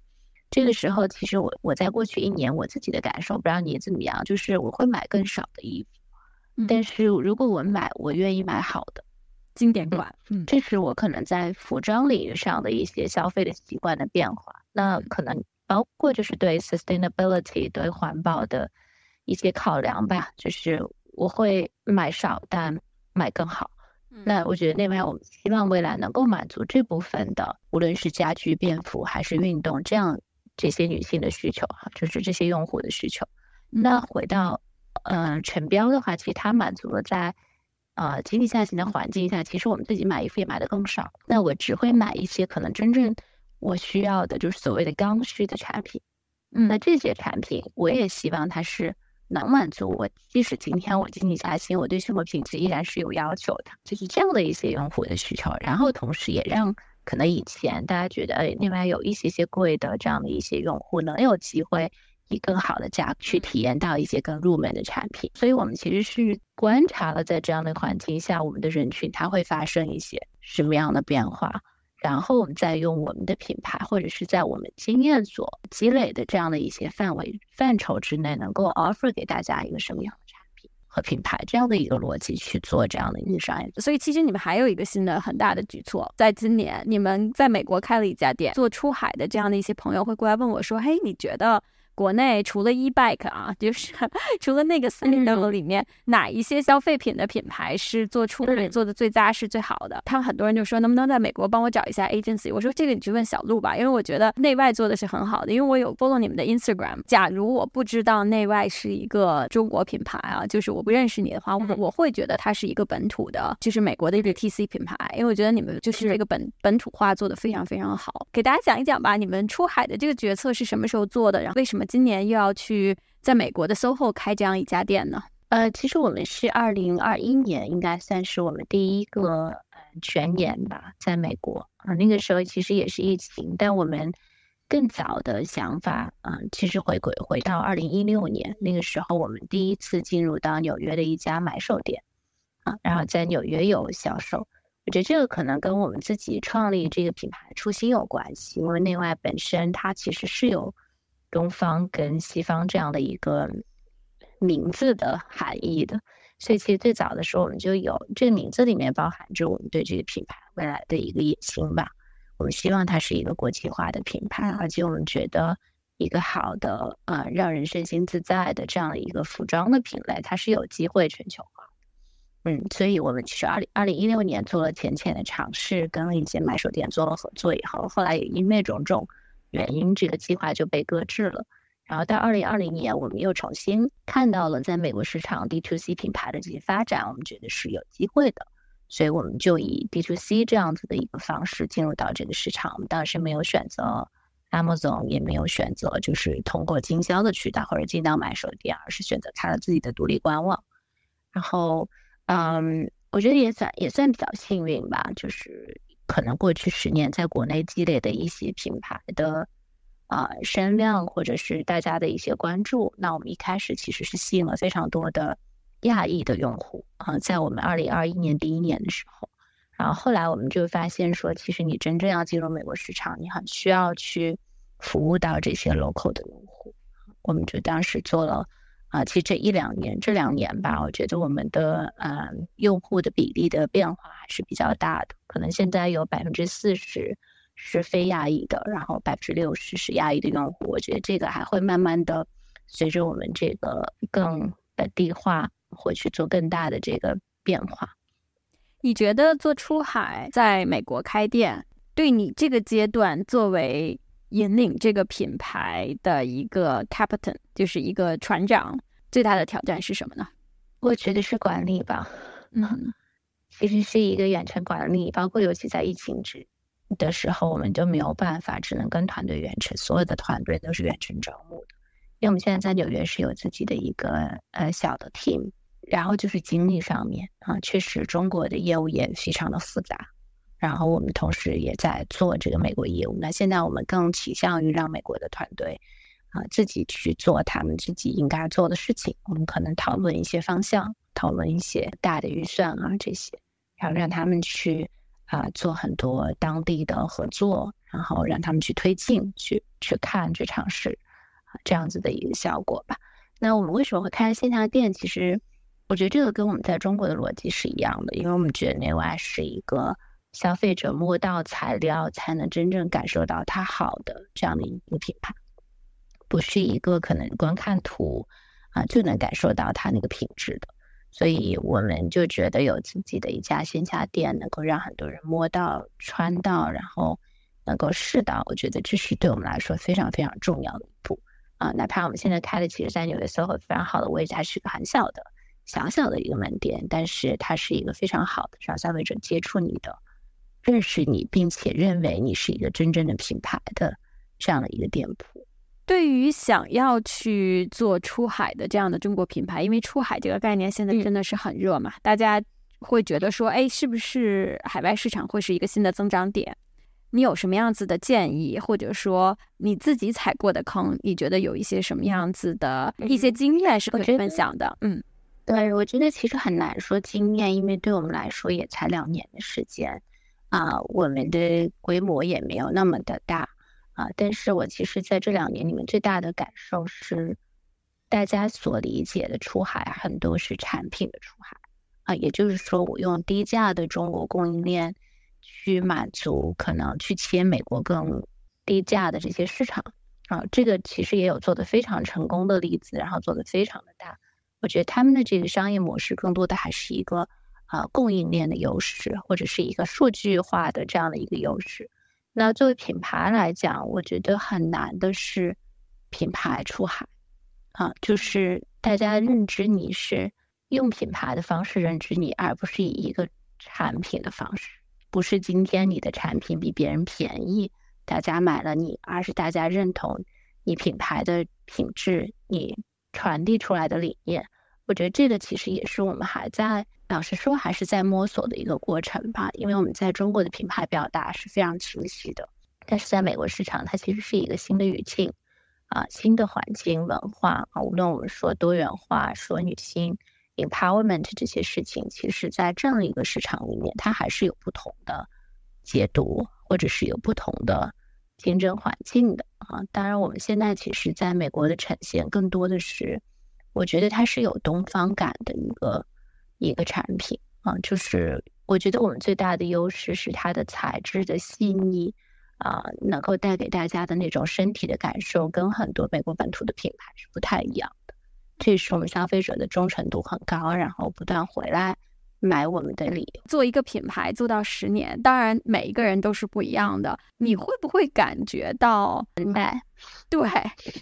这个时候，其实我我在过去一年我自己的感受，不知道你怎么样，就是我会买更少的衣服，但是如果我买，我愿意买好的经典款。嗯，这是我可能在服装领域上的一些消费的习惯的变化。那可能包括就是对 sustainability 对环保的一些考量吧，就是我会买少，但买更好。那我觉得另外，我们希望未来能够满足这部分的，无论是家居、便服还是运动这样。这些女性的需求哈，就是这些用户的需求。那回到嗯陈标的话，其实它满足了在呃经济下行的环境下，其实我们自己买衣服也买的更少。那我只会买一些可能真正我需要的，就是所谓的刚需的产品。嗯，那这些产品我也希望它是能满足我，即使今天我经济下行，我对生活品质依然是有要求的，就是这样的一些用户的需求。然后同时也让。可能以前大家觉得，哎，另外有一些些贵的这样的一些用户能有机会以更好的价格去体验到一些更入门的产品，所以我们其实是观察了在这样的环境下，我们的人群它会发生一些什么样的变化，然后我们再用我们的品牌或者是在我们经验所积累的这样的一些范围范畴之内，能够 offer 给大家一个什么样的产品。和品牌这样的一个逻辑去做这样的一个商业，所以其实你们还有一个新的很大的举措，在今年你们在美国开了一家店，做出海的这样的一些朋友会过来问我说：“嘿，你觉得？”国内除了 e bike 啊，就是除了那个三 level 里面哪一些消费品的品牌是做出做的最扎实最好的？他们很多人就说能不能在美国帮我找一下 agency？我说这个你去问小鹿吧，因为我觉得内外做的是很好的，因为我有 follow 你们的 Instagram。假如我不知道内外是一个中国品牌啊，就是我不认识你的话，我我会觉得它是一个本土的，就是美国的一个 TC 品牌，因为我觉得你们就是这个本本土化做的非常非常好。给大家讲一讲吧，你们出海的这个决策是什么时候做的？然后为什么？今年又要去在美国的 SOHO 开这样一家店呢？呃，其实我们是二零二一年，应该算是我们第一个全年吧，在美国啊，那个时候其实也是疫情，但我们更早的想法啊，其实回归回到二零一六年，那个时候我们第一次进入到纽约的一家买手店啊，然后在纽约有销售。我觉得这个可能跟我们自己创立这个品牌初心有关系，因为内外本身它其实是有。东方跟西方这样的一个名字的含义的，所以其实最早的时候我们就有这个名字里面包含着我们对这个品牌未来的一个野心吧。我们希望它是一个国际化的品牌，而且我们觉得一个好的呃让人身心自在的这样的一个服装的品类，它是有机会全球化。嗯，所以我们其实二零二零一六年做了浅浅的尝试，跟一些买手店做了合作以后，后来也因为种种。原因，这个计划就被搁置了。然后到二零二零年，我们又重新看到了在美国市场 D to C 品牌的这些发展，我们觉得是有机会的，所以我们就以 D to C 这样子的一个方式进入到这个市场。我们当时没有选择 Amazon，也没有选择就是通过经销的渠道或者进到买手店，而是选择开了自己的独立官网。然后，嗯，我觉得也算也算比较幸运吧，就是。可能过去十年在国内积累的一些品牌的啊声量，或者是大家的一些关注，那我们一开始其实是吸引了非常多的亚裔的用户啊，在我们二零二一年第一年的时候，然后后来我们就发现说，其实你真正要进入美国市场，你很需要去服务到这些 local 的用户，我们就当时做了。啊，其实这一两年，这两年吧，我觉得我们的呃用户的比例的变化还是比较大的。可能现在有百分之四十是非亚裔的，然后百分之六十是亚裔的用户。我觉得这个还会慢慢的随着我们这个更本地化，会去做更大的这个变化。你觉得做出海在美国开店，对你这个阶段作为？引领这个品牌的一个 captain，就是一个船长，最大的挑战是什么呢？我觉得是管理吧。嗯，其实是一个远程管理，包括尤其在疫情之的时候，我们就没有办法，只能跟团队远程，所有的团队都是远程招募的。因为我们现在在纽约是有自己的一个呃小的 team，然后就是精力上面啊，确实中国的业务也非常的复杂。然后我们同时也在做这个美国业务。那现在我们更倾向于让美国的团队啊自己去做他们自己应该做的事情。我们可能讨论一些方向，讨论一些大的预算啊这些，然后让他们去啊做很多当地的合作，然后让他们去推进、去去看、去尝试啊这样子的一个效果吧。那我们为什么会开线下店？其实我觉得这个跟我们在中国的逻辑是一样的，因为我们觉得内外是一个消费者摸到材料才能真正感受到它好的这样的一个品牌，不是一个可能光看图啊就能感受到它那个品质的。所以我们就觉得有自己的一家线下店，能够让很多人摸到、穿到，然后能够试到，我觉得这是对我们来说非常非常重要的一步啊！哪怕我们现在开的其实在纽约 SOHO 非常好的位置，还是个很小的、小小的一个门店，但是它是一个非常好的让消费者接触你的、认识你，并且认为你是一个真正的品牌的这样的一个店铺。对于想要去做出海的这样的中国品牌，因为出海这个概念现在真的是很热嘛，大家会觉得说，哎，是不是海外市场会是一个新的增长点？你有什么样子的建议，或者说你自己踩过的坑，你觉得有一些什么样子的一些经验是可以分享的？嗯，对，我觉得其实很难说经验，因为对我们来说也才两年的时间啊，我们的规模也没有那么的大。啊！但是我其实在这两年里面最大的感受是，大家所理解的出海很多是产品的出海啊，也就是说，我用低价的中国供应链去满足可能去切美国更低价的这些市场啊，这个其实也有做的非常成功的例子，然后做的非常的大。我觉得他们的这个商业模式更多的还是一个啊供应链的优势，或者是一个数据化的这样的一个优势。那作为品牌来讲，我觉得很难的是品牌出海啊，就是大家认知你是用品牌的方式认知你，而不是以一个产品的方式，不是今天你的产品比别人便宜，大家买了你，而是大家认同你品牌的品质，你传递出来的理念。我觉得这个其实也是我们还在。老实说，还是在摸索的一个过程吧。因为我们在中国的品牌表达是非常清晰的，但是在美国市场，它其实是一个新的语境啊，新的环境文化啊。无论我们说多元化、说女性 empowerment 这些事情，其实，在这样一个市场里面，它还是有不同的解读，或者是有不同的竞争环境的啊。当然，我们现在其实在美国的呈现，更多的是我觉得它是有东方感的一个。一个产品啊，就是我觉得我们最大的优势是它的材质的细腻啊，能够带给大家的那种身体的感受，跟很多美国本土的品牌是不太一样的。这是我们消费者的忠诚度很高，然后不断回来买我们的理由。做一个品牌做到十年，当然每一个人都是不一样的。你会不会感觉到？对，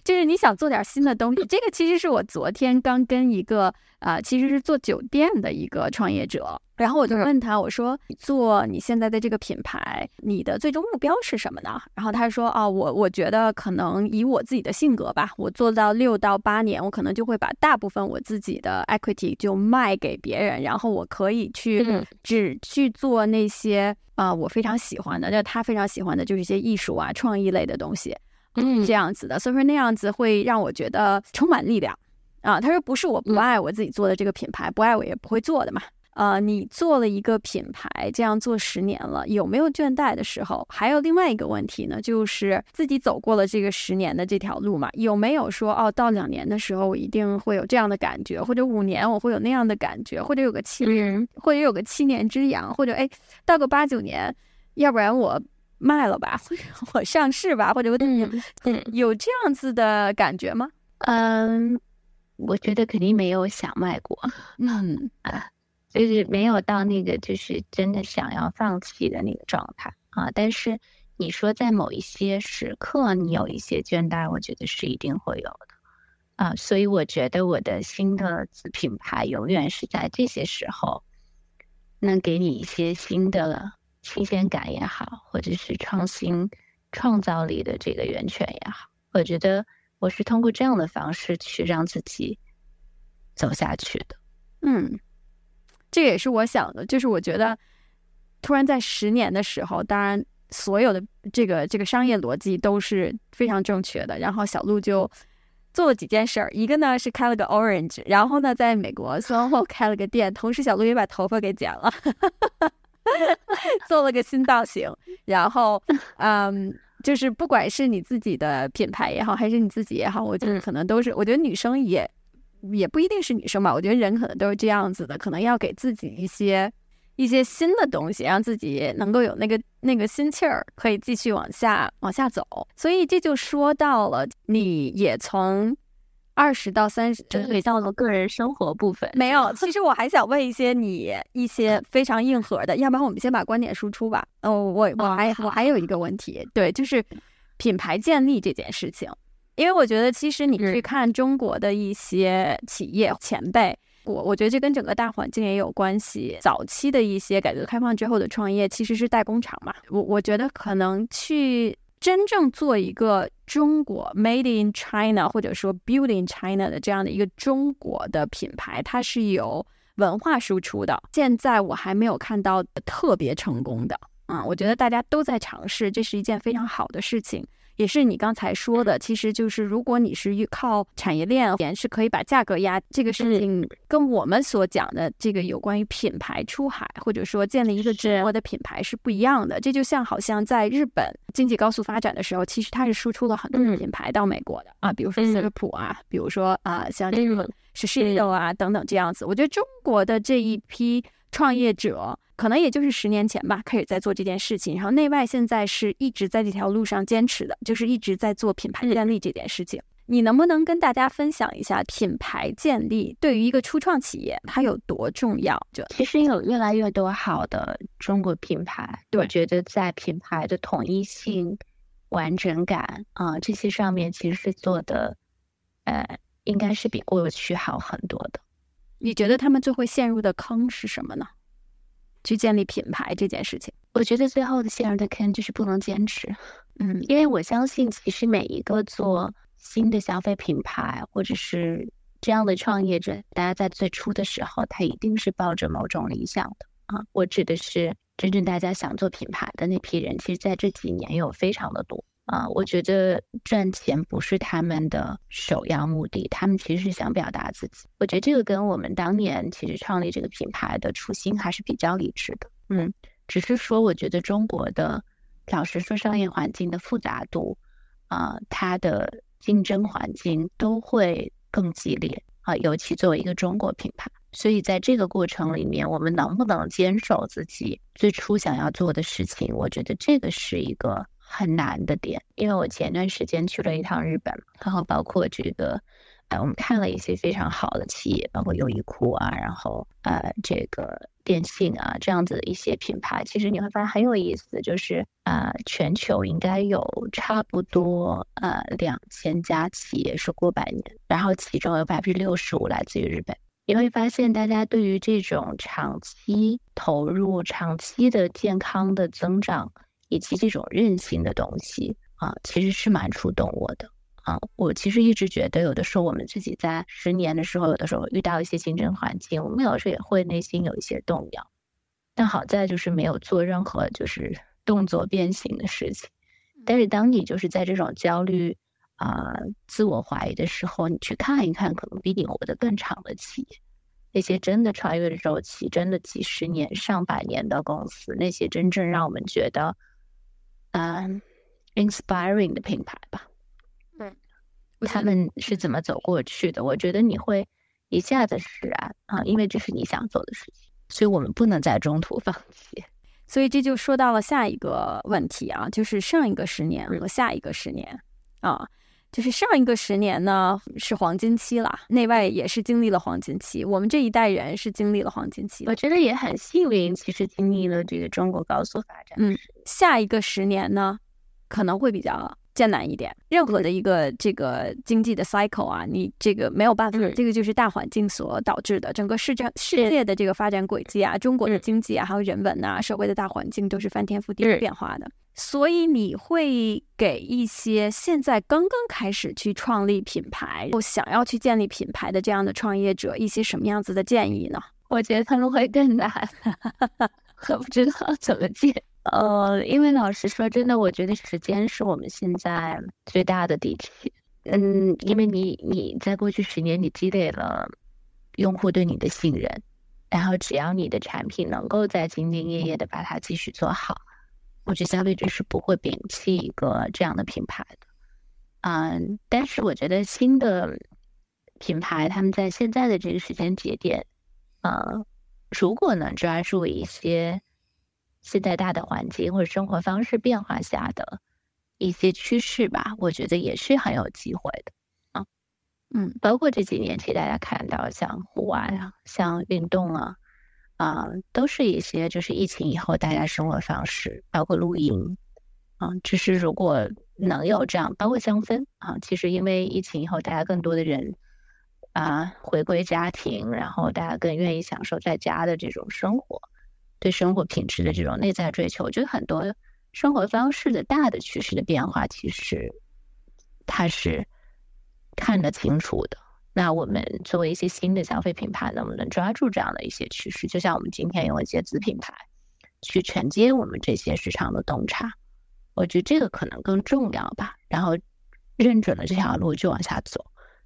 就是你想做点新的东西。这个其实是我昨天刚跟一个啊，其实是做酒店的一个创业者，然后我就问他，我说你做你现在的这个品牌，你的最终目标是什么呢？然后他说，哦，我我觉得可能以我自己的性格吧，我做到六到八年，我可能就会把大部分我自己的 equity 就卖给别人，然后我可以去只去做那些啊我非常喜欢的，就他非常喜欢的就是一些艺术啊、创意类的东西。嗯，这样子的，所以说那样子会让我觉得充满力量啊。他说不是我不爱我自己做的这个品牌，不爱我也不会做的嘛。呃，你做了一个品牌，这样做十年了，有没有倦怠的时候？还有另外一个问题呢，就是自己走过了这个十年的这条路嘛，有没有说哦，到两年的时候我一定会有这样的感觉，或者五年我会有那样的感觉，或者有个七年，或者有个七年之痒，或者哎，到个八九年，要不然我。卖了吧，或者 我上市吧，或者我怎么样有这样子的感觉吗？嗯，我觉得肯定没有想卖过，嗯啊，就是没有到那个就是真的想要放弃的那个状态啊。但是你说在某一些时刻你有一些倦怠，我觉得是一定会有的啊。所以我觉得我的新的子品牌永远是在这些时候能给你一些新的。新鲜感也好，或者是创新、创造力的这个源泉也好，我觉得我是通过这样的方式去让自己走下去的。嗯，这也是我想的，就是我觉得突然在十年的时候，当然所有的这个这个商业逻辑都是非常正确的，然后小鹿就。做了几件事儿，一个呢是开了个 Orange，然后呢在美国 SOHO 开了个店，同时小鹿也把头发给剪了，做了个新造型，然后嗯，就是不管是你自己的品牌也好，还是你自己也好，我觉得可能都是，我觉得女生也也不一定是女生吧，我觉得人可能都是这样子的，可能要给自己一些一些新的东西，让自己能够有那个那个心气儿，可以继续往下往下走。所以这就说到了，你也从二十到三十，这回到了个人生活部分。没有，其实我还想问一些你一些非常硬核的，要不然我们先把观点输出吧。哦，我我还我还有一个问题，对，就是品牌建立这件事情，因为我觉得其实你去看中国的一些企业前辈，我我觉得这跟整个大环境也有关系。早期的一些改革开放之后的创业其实是代工厂嘛，我我觉得可能去。真正做一个中国 Made in China 或者说 Build in China 的这样的一个中国的品牌，它是有文化输出的。现在我还没有看到特别成功的，啊，我觉得大家都在尝试，这是一件非常好的事情。也是你刚才说的，其实就是如果你是靠产业链，是可以把价格压。这个事情跟我们所讲的这个有关于品牌出海，或者说建立一个中国的品牌是不一样的。这就像好像在日本经济高速发展的时候，其实它是输出了很多品牌到美国的啊，比如说斯普啊，比如说啊像这个是啊等等这样子。我觉得中国的这一批创业者。可能也就是十年前吧，开始在做这件事情，然后内外现在是一直在这条路上坚持的，就是一直在做品牌建立这件事情。你能不能跟大家分享一下品牌建立对于一个初创企业它有多重要？就其实有越来越多好的中国品牌，我觉得在品牌的统一性、完整感啊这些上面，其实是做的，呃，应该是比过去好很多的。你觉得他们最会陷入的坑是什么呢？去建立品牌这件事情，我觉得最后的陷入的坑就是不能坚持。嗯，因为我相信，其实每一个做新的消费品牌或者是这样的创业者，大家在最初的时候，他一定是抱着某种理想的啊。我指的是真正大家想做品牌的那批人，其实在这几年有非常的多。啊，我觉得赚钱不是他们的首要目的，他们其实是想表达自己。我觉得这个跟我们当年其实创立这个品牌的初心还是比较一致的。嗯，只是说，我觉得中国的，老实说，商业环境的复杂度，啊，它的竞争环境都会更激烈啊，尤其作为一个中国品牌，所以在这个过程里面，我们能不能坚守自己最初想要做的事情？我觉得这个是一个。很难的点，因为我前段时间去了一趟日本，然后包括这个，呃，我们看了一些非常好的企业，包括优衣库啊，然后呃，这个电信啊这样子的一些品牌，其实你会发现很有意思，就是啊，全球应该有差不多呃两千家企业是过百年，然后其中有百分之六十五来自于日本。你会发现，大家对于这种长期投入、长期的健康的增长。以及这种韧性的东西啊，其实是蛮触动我的啊。我其实一直觉得，有的时候我们自己在十年的时候，有的时候遇到一些竞争环境，我们有时候也会内心有一些动摇。但好在就是没有做任何就是动作变形的事情。但是当你就是在这种焦虑啊、自我怀疑的时候，你去看一看可能比你活得更长的企业，那些真的穿越的周期，真的几十年、上百年的公司，那些真正让我们觉得。嗯，inspiring 的品牌吧，嗯，他们是怎么走过去的？我觉得你会一下子释然啊，因为这是你想做的事情，所以我们不能在中途放弃。所以这就说到了下一个问题啊，就是上一个十年和下一个十年啊。就是上一个十年呢是黄金期了，内外也是经历了黄金期。我们这一代人是经历了黄金期，我觉得也很幸运，其实经历了这个中国高速发展。嗯，下一个十年呢可能会比较艰难一点。任何的一个这个经济的 cycle 啊，你这个没有办法，这个就是大环境所导致的。整个世界世界的这个发展轨迹啊，中国的经济啊，还有人文呐，社会的大环境都是翻天覆地的变化的。所以你会给一些现在刚刚开始去创立品牌，或想要去建立品牌的这样的创业者一些什么样子的建议呢？我觉得他们会更难，我不知道怎么建。呃，因为老实说，真的，我觉得时间是我们现在最大的底气。嗯，因为你你在过去十年你积累了用户对你的信任，然后只要你的产品能够在兢兢业业的把它继续做好，我觉得消费者是不会摒弃一个这样的品牌的。嗯，但是我觉得新的品牌他们在现在的这个时间节点，呃，如果能抓住一些现在大的环境或者生活方式变化下的。一些趋势吧，我觉得也是很有机会的啊。嗯，包括这几年，其实大家看到像户外啊、像运动啊，啊，都是一些就是疫情以后大家生活方式，包括露营啊。就是如果能有这样，包括香氛啊，其实因为疫情以后，大家更多的人啊回归家庭，然后大家更愿意享受在家的这种生活，对生活品质的这种内在追求，我觉得很多。生活方式的大的趋势的变化，其实它是看得清楚的。那我们作为一些新的消费品牌，能不能抓住这样的一些趋势？就像我们今天用一些子品牌去承接我们这些市场的洞察，我觉得这个可能更重要吧。然后认准了这条路就往下走，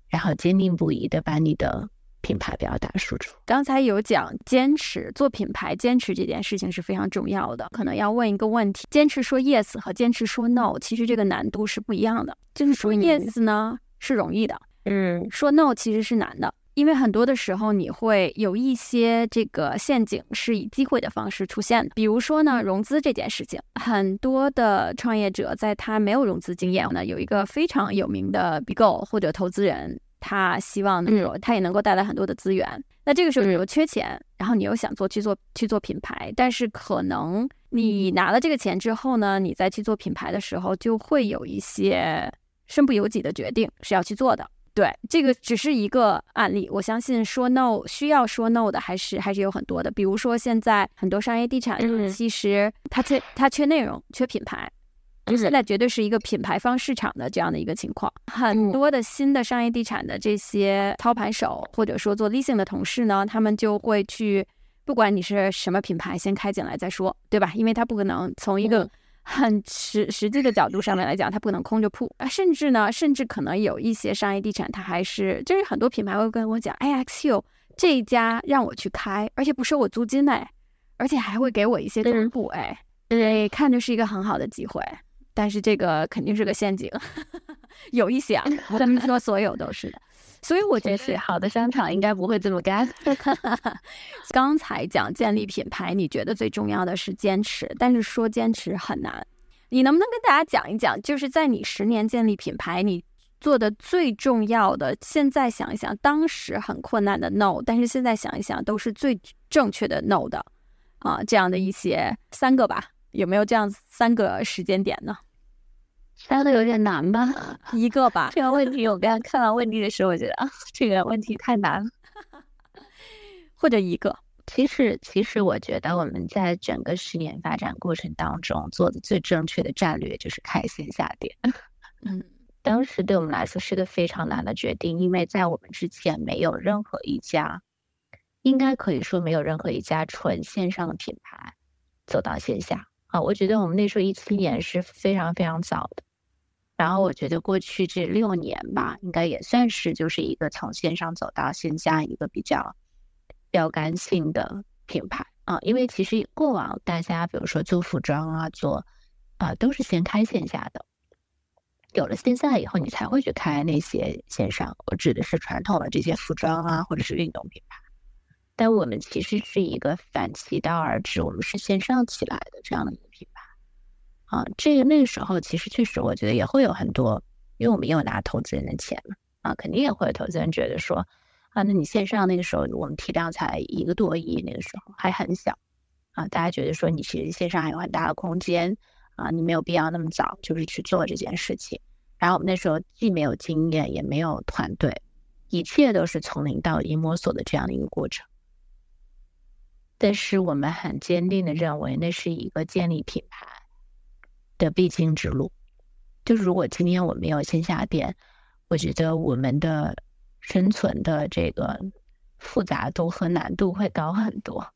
然后坚定不移的把你的。品牌表达输出，刚才有讲坚持做品牌，坚持这件事情是非常重要的。可能要问一个问题：坚持说 yes 和坚持说 no，其实这个难度是不一样的。就是说 yes 呢是容易的，嗯，说 no 其实是难的，因为很多的时候你会有一些这个陷阱是以机会的方式出现的。比如说呢，融资这件事情，很多的创业者在他没有融资经验呢，有一个非常有名的机构或者投资人。他希望能够，他也能够带来很多的资源。那这个时候你又缺钱，然后你又想做去做去做品牌，但是可能你拿了这个钱之后呢，你再去做品牌的时候，就会有一些身不由己的决定是要去做的。对，这个只是一个案例。我相信说 no 需要说 no 的还是还是有很多的。比如说现在很多商业地产，其实它缺它缺内容，缺品牌。就现在绝对是一个品牌方市场的这样的一个情况，很多的新的商业地产的这些操盘手，或者说做 leasing 的同事呢，他们就会去，不管你是什么品牌，先开进来再说，对吧？因为他不可能从一个很实实际的角度上面来讲，它不能空着铺啊。甚至呢，甚至可能有一些商业地产，它还是就是很多品牌会跟我讲，哎，XU 这一家让我去开，而且不收我租金哎，而且还会给我一些中铺哎，对，看着是一个很好的机会。但是这个肯定是个陷阱，有一些啊，不能说所有都是的，所以我觉得好的商场应该不会这么干。刚才讲建立品牌，你觉得最重要的是坚持，但是说坚持很难。你能不能跟大家讲一讲，就是在你十年建立品牌，你做的最重要的，现在想一想，当时很困难的 no，但是现在想一想都是最正确的 no 的啊，这样的一些三个吧。有没有这样三个时间点呢？三个有点难吧？一个吧。这个问题我刚刚看到问题的时候，我觉得啊，这个问题太难了。或者一个。其实，其实我觉得我们在整个十年发展过程当中做的最正确的战略就是开线下店。嗯，当时对我们来说是个非常难的决定，因为在我们之前没有任何一家，应该可以说没有任何一家纯线上的品牌走到线下。啊，我觉得我们那时候一七年是非常非常早的，然后我觉得过去这六年吧，应该也算是就是一个从线上走到线下一个比较标杆性的品牌啊。因为其实过往大家比如说做服装啊，做啊都是先开线下的，有了线下以后，你才会去开那些线上。我指的是传统的这些服装啊，或者是运动品牌。但我们其实是一个反其道而止，我们是线上起来的这样的一个啊。这个那个时候其实确实，我觉得也会有很多，因为我们也有拿投资人的钱嘛啊，肯定也会有投资人觉得说啊，那你线上那个时候我们体量才一个多亿，那个时候还很小啊，大家觉得说你其实线上还有很大的空间啊，你没有必要那么早就是去做这件事情。然后我们那时候既没有经验，也没有团队，一切都是从零到一摸索的这样的一个过程。但是我们很坚定的认为，那是一个建立品牌的必经之路。就是如果今天我们有线下店，我觉得我们的生存的这个复杂度和难度会高很多啊。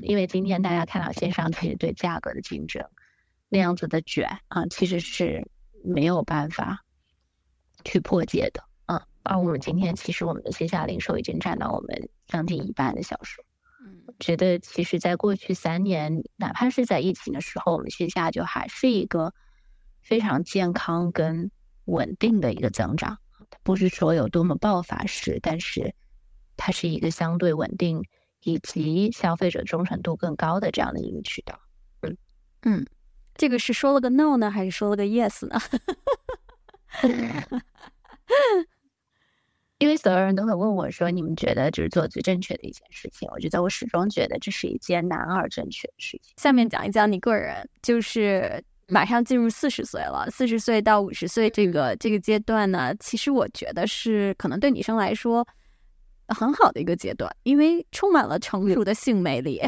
因为今天大家看到线上可以对价格的竞争那样子的卷啊，其实是没有办法去破解的。嗯，而我们今天其实我们的线下零售已经占到我们将近一半的销售。嗯，觉得其实在过去三年，哪怕是在疫情的时候，我们线下就还是一个非常健康跟稳定的一个增长。不是说有多么爆发式，但是它是一个相对稳定以及消费者忠诚度更高的这样的一个渠道。嗯嗯，这个是说了个 no 呢，还是说了个 yes 呢？因为所有人都会问我说：“你们觉得就是做最正确的一件事情？”我觉得我始终觉得这是一件难而正确的事情。下面讲一讲你个人，就是马上进入四十岁了，四十岁到五十岁这个这个阶段呢，其实我觉得是可能对女生来说很好的一个阶段，因为充满了成熟的性魅力。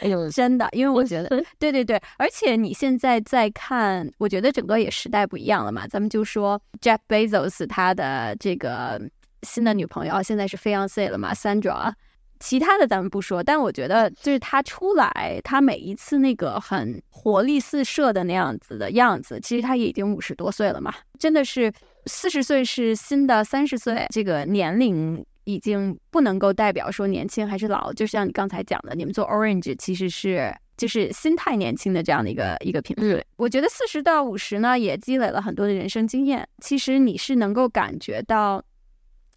哎呦，真的，因为我觉得，对对对，而且你现在在看，我觉得整个也时代不一样了嘛。咱们就说 Jeff Bezos 他的这个。新的女朋友现在是 fiance 了嘛，Sandra。其他的咱们不说，但我觉得就是他出来，他每一次那个很活力四射的那样子的样子，其实他也已经五十多岁了嘛，真的是四十岁是新的三十岁，这个年龄已经不能够代表说年轻还是老。就像你刚才讲的，你们做 Orange 其实是就是心态年轻的这样的一个一个品牌。我觉得四十到五十呢，也积累了很多的人生经验，其实你是能够感觉到。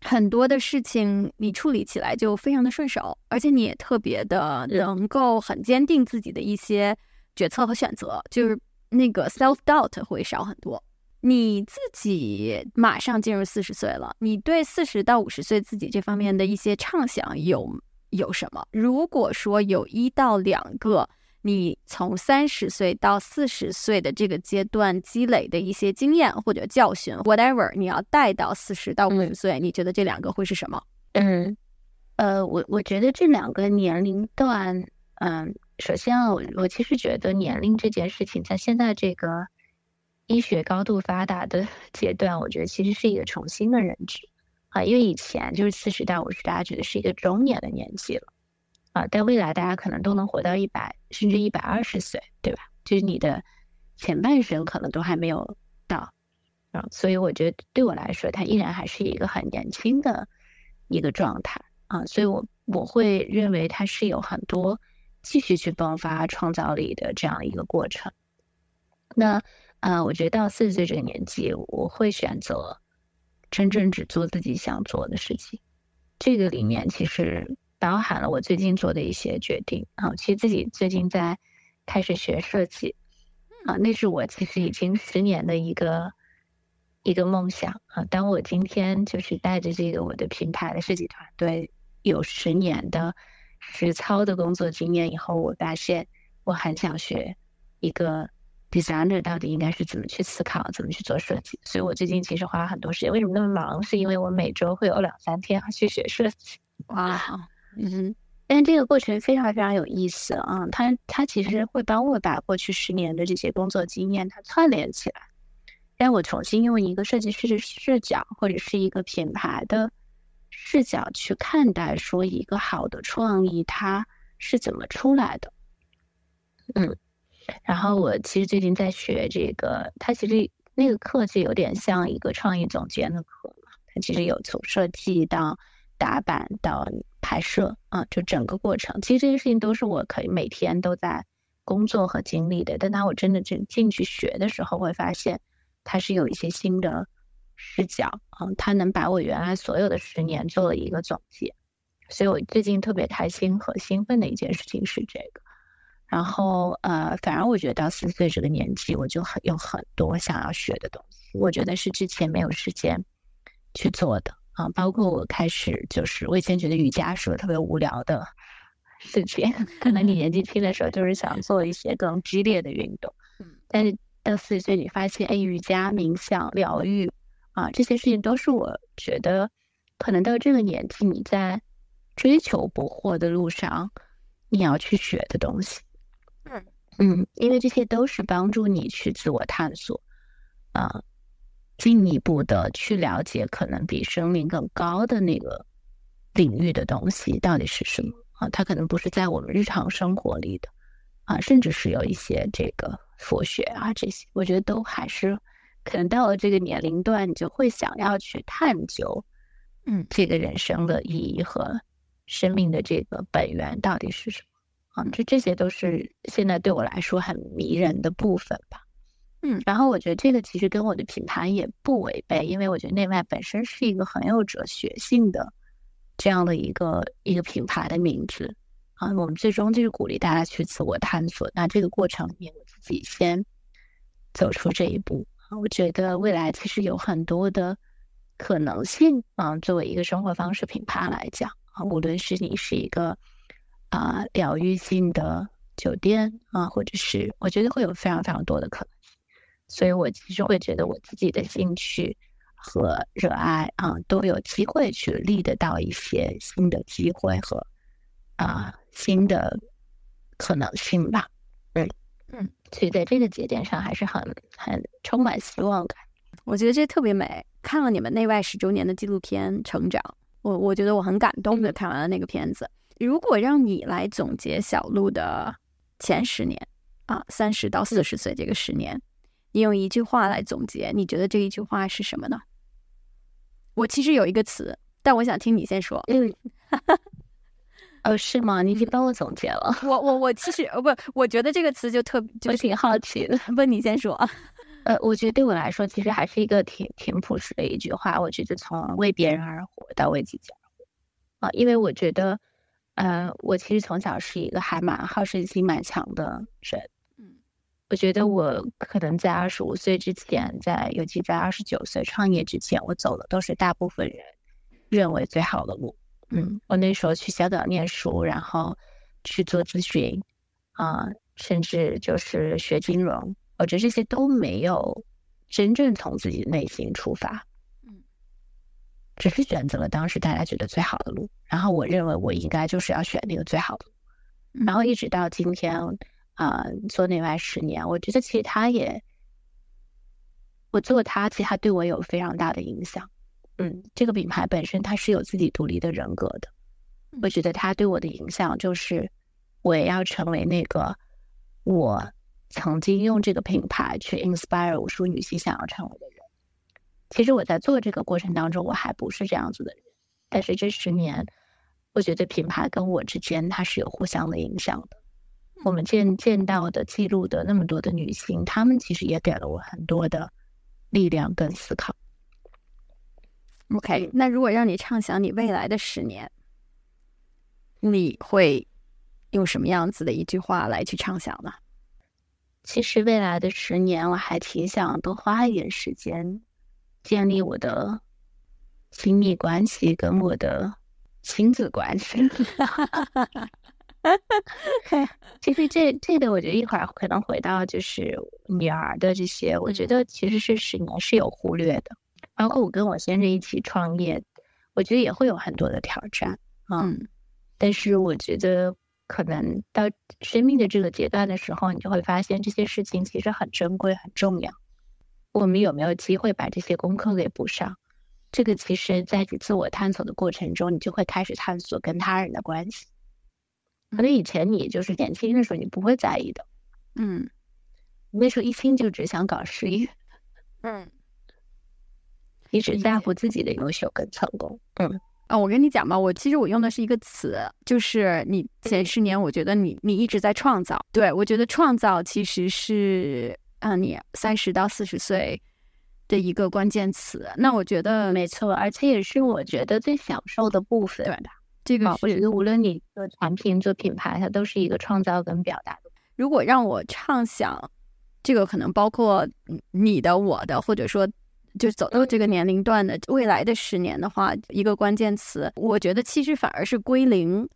很多的事情你处理起来就非常的顺手，而且你也特别的能够很坚定自己的一些决策和选择，就是那个 self doubt 会少很多。你自己马上进入四十岁了，你对四十到五十岁自己这方面的一些畅想有有什么？如果说有一到两个。你从三十岁到四十岁的这个阶段积累的一些经验或者教训，whatever，你要带到四十到五十岁，你觉得这两个会是什么？嗯，呃，我我觉得这两个年龄段，嗯，首先啊，我我其实觉得年龄这件事情，在现在这个医学高度发达的 阶段，我觉得其实是一个重新的认知啊，因为以前就是四十到五十，大家觉得是一个中年的年纪了。啊，但未来大家可能都能活到一百甚至一百二十岁，对吧？就是你的前半生可能都还没有到，啊，所以我觉得对我来说，它依然还是一个很年轻的一个状态啊，所以我我会认为它是有很多继续去迸发创造力的这样一个过程。那啊，我觉得到四十岁这个年纪，我会选择真正只做自己想做的事情。这个里面其实。包含了我最近做的一些决定啊，其实自己最近在开始学设计啊，那是我其实已经十年的一个一个梦想啊。当我今天就是带着这个我的品牌的设计团队有十年的实操的工作经验以后，我发现我很想学一个 designer 到底应该是怎么去思考，怎么去做设计。所以我最近其实花了很多时间。为什么那么忙？是因为我每周会有两三天要去学设计。哇！嗯，但这个过程非常非常有意思啊！它它其实会帮我把过去十年的这些工作经验它串联起来，让我重新用一个设计师的视角，或者是一个品牌的视角去看待，说一个好的创意它是怎么出来的。嗯，然后我其实最近在学这个，它其实那个课就有点像一个创意总监的课嘛，它其实有从设计到打版到。拍摄啊，就整个过程，其实这些事情都是我可以每天都在工作和经历的。但当我真的进进去学的时候，会发现它是有一些新的视角啊，它能把我原来所有的十年做了一个总结。所以我最近特别开心和兴奋的一件事情是这个。然后呃，反而我觉得到四岁这个年纪，我就很有很多想要学的东西，我觉得是之前没有时间去做的。啊，包括我开始就是，我以前觉得瑜伽是个特别无聊的事情，可能你年纪轻的时候就是想做一些更激烈的运动，但是到四十岁你发现，哎，瑜伽、冥想、疗愈啊，这些事情都是我觉得可能到这个年纪你在追求不惑的路上你要去学的东西。嗯嗯，因为这些都是帮助你去自我探索啊。进一步的去了解可能比生命更高的那个领域的东西到底是什么啊？它可能不是在我们日常生活里的啊，甚至是有一些这个佛学啊这些，我觉得都还是可能到了这个年龄段，你就会想要去探究，嗯，这个人生的意义和生命的这个本源到底是什么啊？这这些都是现在对我来说很迷人的部分吧。嗯，然后我觉得这个其实跟我的品牌也不违背，因为我觉得内外本身是一个很有哲学性的这样的一个一个品牌的名字啊。我们最终就是鼓励大家去自我探索。那这个过程里面，我自己先走出这一步啊，我觉得未来其实有很多的可能性啊。作为一个生活方式品牌来讲啊，无论是你是一个啊疗愈性的酒店啊，或者是我觉得会有非常非常多的可能。所以我其实会觉得我自己的兴趣和热爱啊，都有机会去立得到一些新的机会和啊新的可能性吧。嗯嗯，所以在这个节点上还是很很充满希望感。我觉得这特别美。看了你们内外十周年的纪录片《成长》，我我觉得我很感动的看完了那个片子。如果让你来总结小鹿的前十年啊，三十到四十岁这个十年。你用一句话来总结，你觉得这一句话是什么呢？我其实有一个词，但我想听你先说。嗯，哦，是吗？你已经帮我总结了。我我我其实呃 不，我觉得这个词就特就挺好奇的。不你先说。呃，我觉得对我来说，其实还是一个挺挺朴实的一句话。我觉得从为别人而活到为自己而活啊，因为我觉得，呃，我其实从小是一个还蛮好胜心蛮强的人。我觉得我可能在二十五岁之前，在尤其在二十九岁创业之前，我走的都是大部分人认为最好的路。嗯，我那时候去香港念书，然后去做咨询，啊，甚至就是学金融，我觉得这些都没有真正从自己内心出发。嗯，只是选择了当时大家觉得最好的路，然后我认为我应该就是要选那个最好的，然后一直到今天。啊，做内外十年，我觉得其实他也，我做他，其实他对我有非常大的影响。嗯，这个品牌本身它是有自己独立的人格的，我觉得他对我的影响就是，我也要成为那个我曾经用这个品牌去 inspire 无数女性想要成为的人。其实我在做这个过程当中，我还不是这样子的人，但是这十年，我觉得品牌跟我之间它是有互相的影响的。我们见见到的、记录的那么多的女性，她们其实也给了我很多的力量跟思考。OK，那如果让你畅想你未来的十年，你会用什么样子的一句话来去畅想呢？其实未来的十年，我还挺想多花一点时间建立我的亲密关系跟我的亲子关系。其实这这个，我觉得一会儿可能回到就是女儿的这些，我觉得其实是十年是有忽略的。包括我跟我先生一起创业，我觉得也会有很多的挑战嗯，但是我觉得可能到生命的这个阶段的时候，你就会发现这些事情其实很珍贵、很重要。我们有没有机会把这些功课给补上？这个其实在你自我探索的过程中，你就会开始探索跟他人的关系。可能以前你就是年轻的时候，你不会在意的，嗯，那时候一心就只想搞事业，嗯，你只在乎自己的优秀跟成功，嗯。啊，我跟你讲吧，我其实我用的是一个词，就是你前十年，我觉得你你一直在创造，对我觉得创造其实是啊，你三十到四十岁的一个关键词，那我觉得没错，而且也是我觉得最享受的部分。这个我觉得无论你做产品做品牌，它都是一个创造跟表达的。如果让我畅想，这个可能包括你的、我的，或者说就走到这个年龄段的未来的十年的话，一个关键词，我觉得其实反而是归零，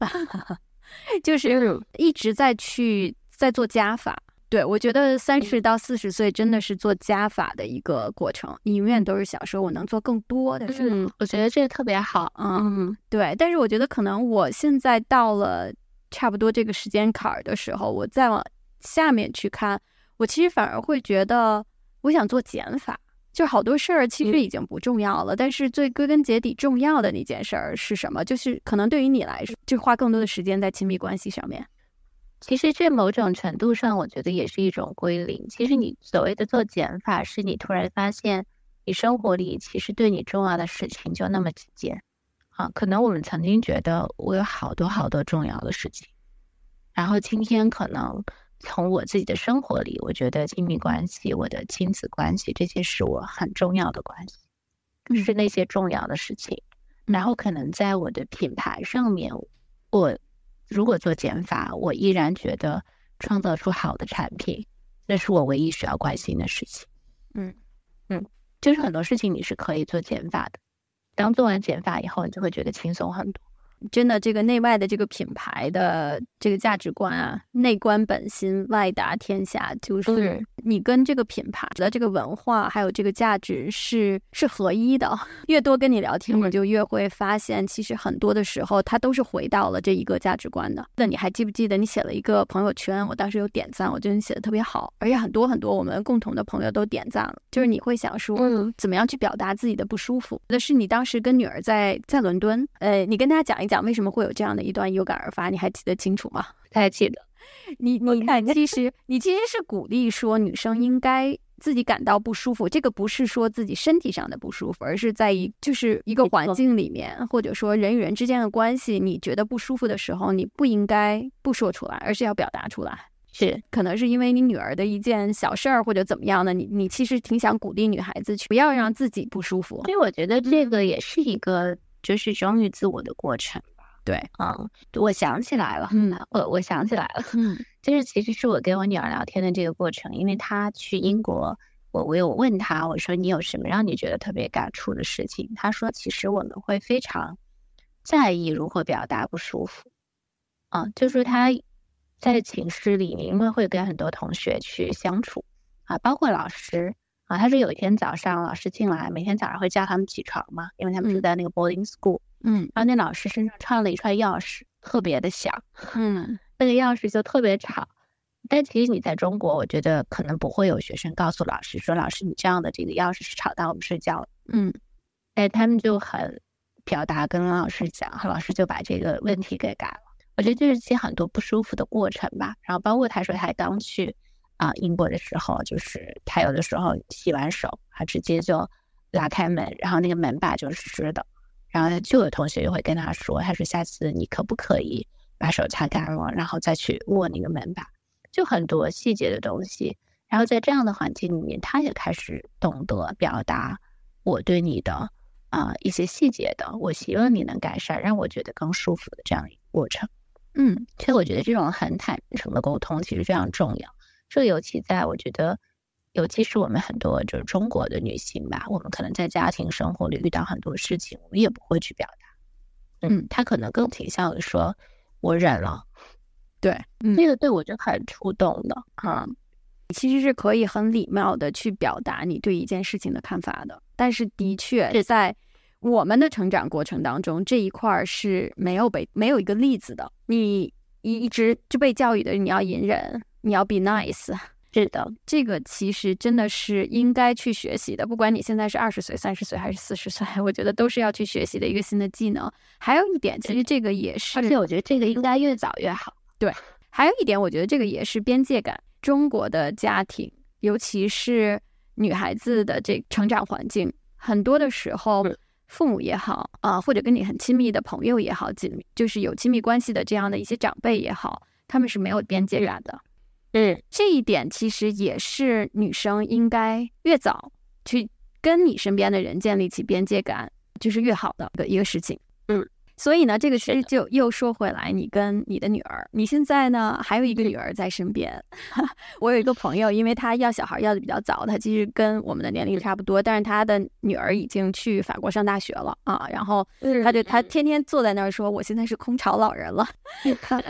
就是一直在去在做加法。对，我觉得三十到四十岁真的是做加法的一个过程，你永远都是想说我能做更多的事。嗯，我觉得这个特别好。嗯，对。但是我觉得可能我现在到了差不多这个时间坎儿的时候，我再往下面去看，我其实反而会觉得我想做减法，就好多事儿其实已经不重要了。但是最归根结底重要的那件事儿是什么？就是可能对于你来说，就花更多的时间在亲密关系上面。其实这某种程度上，我觉得也是一种归零。其实你所谓的做减法，是你突然发现，你生活里其实对你重要的事情就那么几件。啊，可能我们曾经觉得我有好多好多重要的事情，然后今天可能从我自己的生活里，我觉得亲密关系、我的亲子关系这些是我很重要的关系，是那些重要的事情。然后可能在我的品牌上面，我如果做减法，我依然觉得创造出好的产品，那是我唯一需要关心的事情。嗯嗯，就是很多事情你是可以做减法的。当做完减法以后，你就会觉得轻松很多。真的，这个内外的这个品牌的这个价值观啊，内观本心，外达天下，就是你跟这个品牌的这个文化还有这个价值是是合一的。越多跟你聊天，我就越会发现，其实很多的时候，它都是回到了这一个价值观的。那你还记不记得你写了一个朋友圈？我当时有点赞，我觉得你写的特别好，而且很多很多我们共同的朋友都点赞了。就是你会想说，嗯，怎么样去表达自己的不舒服？那是你当时跟女儿在在伦敦，呃，你跟大家讲一。讲为什么会有这样的一段有感而发？你还记得清楚吗？太记得。你你看，其实你其实是鼓励说女生应该自己感到不舒服。这个不是说自己身体上的不舒服，而是在一就是一个环境里面，或者说人与人之间的关系，你觉得不舒服的时候，你不应该不说出来，而是要表达出来。是，可能是因为你女儿的一件小事儿或者怎么样的，你你其实挺想鼓励女孩子去不要让自己不舒服。所以我觉得这个也是一个。就是忠于自我的过程吧。对，嗯，我想起来了，嗯，我我想起来了，嗯，就是其实是我跟我女儿聊天的这个过程，因为她去英国，我我有问她，我说你有什么让你觉得特别感触的事情？她说其实我们会非常在意如何表达不舒服，啊，就是她在寝室里，因为会跟很多同学去相处啊，包括老师。啊，他说有一天早上，老师进来，每天早上会叫他们起床嘛，因为他们是在那个 boarding school。嗯，然后那老师身上串了一串钥匙，特别的响。嗯，那个钥匙就特别吵。但其实你在中国，我觉得可能不会有学生告诉老师说：“老师，你这样的这个钥匙是吵到我们睡觉了。”嗯，哎，他们就很表达跟老师讲，老师就把这个问题给改了。我觉得这是些很多不舒服的过程吧。然后包括他说他刚去。啊，英国的时候，就是他有的时候洗完手，他直接就拉开门，然后那个门把就是湿的，然后就有同学就会跟他说：“他说下次你可不可以把手擦干了，然后再去握那个门把？”就很多细节的东西。然后在这样的环境里面，他也开始懂得表达我对你的啊一些细节的，我希望你能改善，让我觉得更舒服的这样一个过程。嗯，其实我觉得这种很坦诚的沟通其实非常重要。这尤其在我觉得，尤其是我们很多就是中国的女性吧，我们可能在家庭生活里遇到很多事情，我们也不会去表达。嗯，她可能更倾向于说“我忍了”。对，那个对我就很触动的啊。其实是可以很礼貌的去表达你对一件事情的看法的，但是的确是在我们的成长过程当中，这一块是没有被没有一个例子的。你一直就被教育的你要隐忍。你要 be nice，是的，这个其实真的是应该去学习的。不管你现在是二十岁、三十岁还是四十岁，我觉得都是要去学习的一个新的技能。还有一点，其实这个也是，而且我觉得这个应该越早越好。对，还有一点，我觉得这个也是边界感。中国的家庭，尤其是女孩子的这成长环境，很多的时候，父母也好啊，或者跟你很亲密的朋友也好，紧就是有亲密关系的这样的一些长辈也好，他们是没有边界感的。嗯，这一点其实也是女生应该越早去跟你身边的人建立起边界感，就是越好的一个事情。嗯。所以呢，这个其实就又说回来，你跟你的女儿，你现在呢还有一个女儿在身边。我有一个朋友，因为他要小孩要的比较早，他其实跟我们的年龄差不多，但是他的女儿已经去法国上大学了啊。然后他就他天天坐在那儿说：“我现在是空巢老人了。”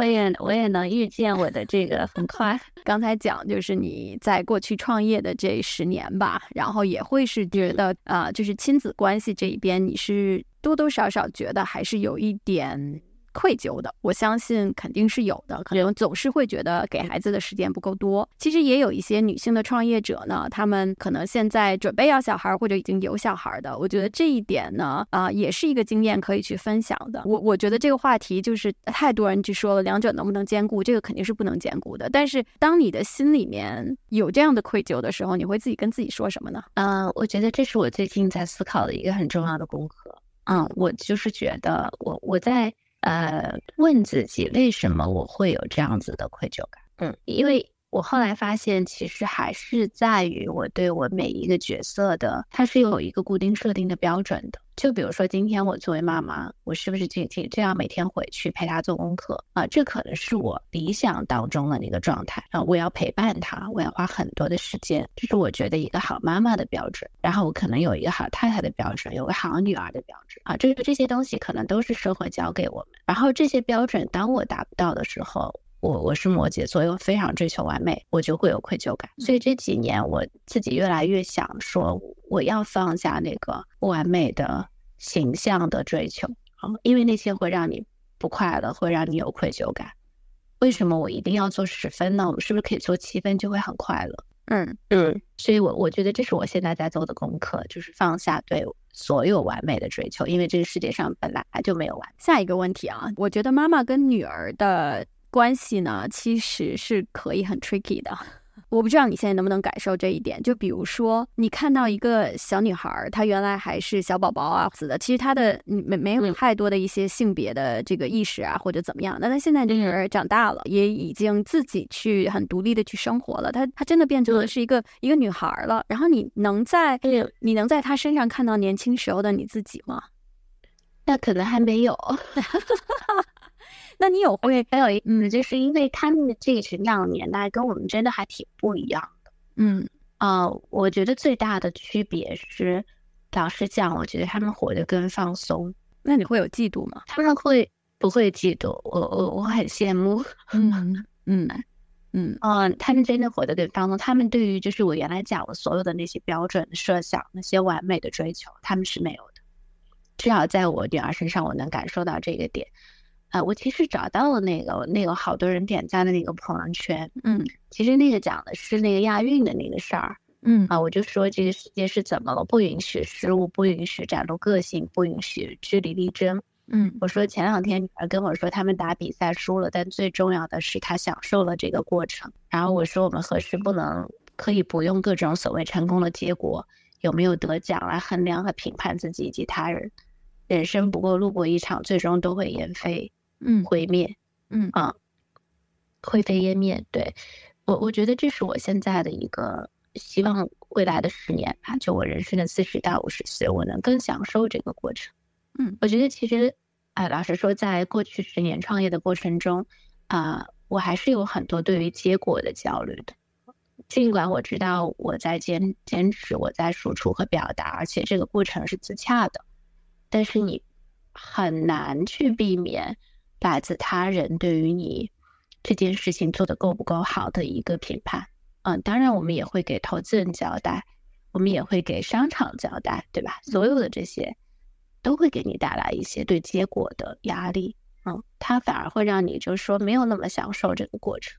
我也我也能预见我的这个很快。刚才讲就是你在过去创业的这十年吧，然后也会是觉得啊，就是亲子关系这一边你是。多多少少觉得还是有一点愧疚的，我相信肯定是有的，可能总是会觉得给孩子的时间不够多。其实也有一些女性的创业者呢，她们可能现在准备要小孩或者已经有小孩的，我觉得这一点呢，啊，也是一个经验可以去分享的。我我觉得这个话题就是太多人去说了，两者能不能兼顾？这个肯定是不能兼顾的。但是当你的心里面有这样的愧疚的时候，你会自己跟自己说什么呢？嗯，我觉得这是我最近在思考的一个很重要的功课。嗯，我就是觉得我我在。呃，问自己为什么我会有这样子的愧疚感？嗯，因为我后来发现，其实还是在于我对我每一个角色的，它是有一个固定设定的标准的。就比如说，今天我作为妈妈，我是不是这这这样每天回去陪他做功课啊？这可能是我理想当中的那个状态啊！我要陪伴他，我要花很多的时间，这是我觉得一个好妈妈的标准。然后我可能有一个好太太的标准，有个好女儿的标准啊！这这些东西可能都是社会教给我们。然后这些标准，当我达不到的时候，我我是摩羯座，又非常追求完美，我就会有愧疚感。所以这几年我自己越来越想说。我要放下那个不完美的形象的追求啊，因为那些会让你不快乐，会让你有愧疚感。为什么我一定要做十分呢？我们是不是可以做七分就会很快乐？嗯嗯，所以我我觉得这是我现在在做的功课，就是放下对所有完美的追求，因为这个世界上本来就没有完。下一个问题啊，我觉得妈妈跟女儿的关系呢，其实是可以很 tricky 的。我不知道你现在能不能感受这一点，就比如说，你看到一个小女孩，她原来还是小宝宝啊，死的，其实她的没没有太多的一些性别的这个意识啊，或者怎么样。那她现在这个人长大了，也已经自己去很独立的去生活了，她她真的变成了是一个一个女孩了。然后你能在你能在她身上看到年轻时候的你自己吗？那可能还没有。那你有会还有一嗯，就是因为他们的这个成长年代跟我们真的还挺不一样的。嗯啊，我觉得最大的区别是，老实讲，我觉得他们活得更放松。那你会有嫉妒吗？他们会不会嫉妒？我我我很羡慕。嗯嗯嗯嗯，他们真的活得更放松。他们对于就是我原来讲的所有的那些标准的设想、那些完美的追求，他们是没有的。至少在我女儿身上，我能感受到这个点。啊，我其实找到了那个那个好多人点赞的那个朋友圈，嗯，其实那个讲的是那个亚运的那个事儿，嗯啊，我就说这个世界是怎么了，不允许失误，不允许展露个性，不允许据理力争，嗯，我说前两天女儿跟我说他们打比赛输了，但最重要的是她享受了这个过程。然后我说我们何时不能可以不用各种所谓成功的结果有没有得奖来衡量和评判自己以及他人？人生不过路过一场，最终都会烟飞。嗯，毁灭，嗯啊，灰飞烟灭。对我，我觉得这是我现在的一个希望，未来的十年吧，就我人生的四十到五十岁，我能更享受这个过程。嗯，我觉得其实，哎，老实说，在过去十年创业的过程中，啊，我还是有很多对于结果的焦虑的。尽管我知道我在坚坚持，我在输出和表达，而且这个过程是自洽的，但是你很难去避免。来自他人对于你这件事情做的够不够好的一个评判，嗯，当然我们也会给投资人交代，我们也会给商场交代，对吧？所有的这些都会给你带来一些对结果的压力，嗯，它反而会让你就是说没有那么享受这个过程。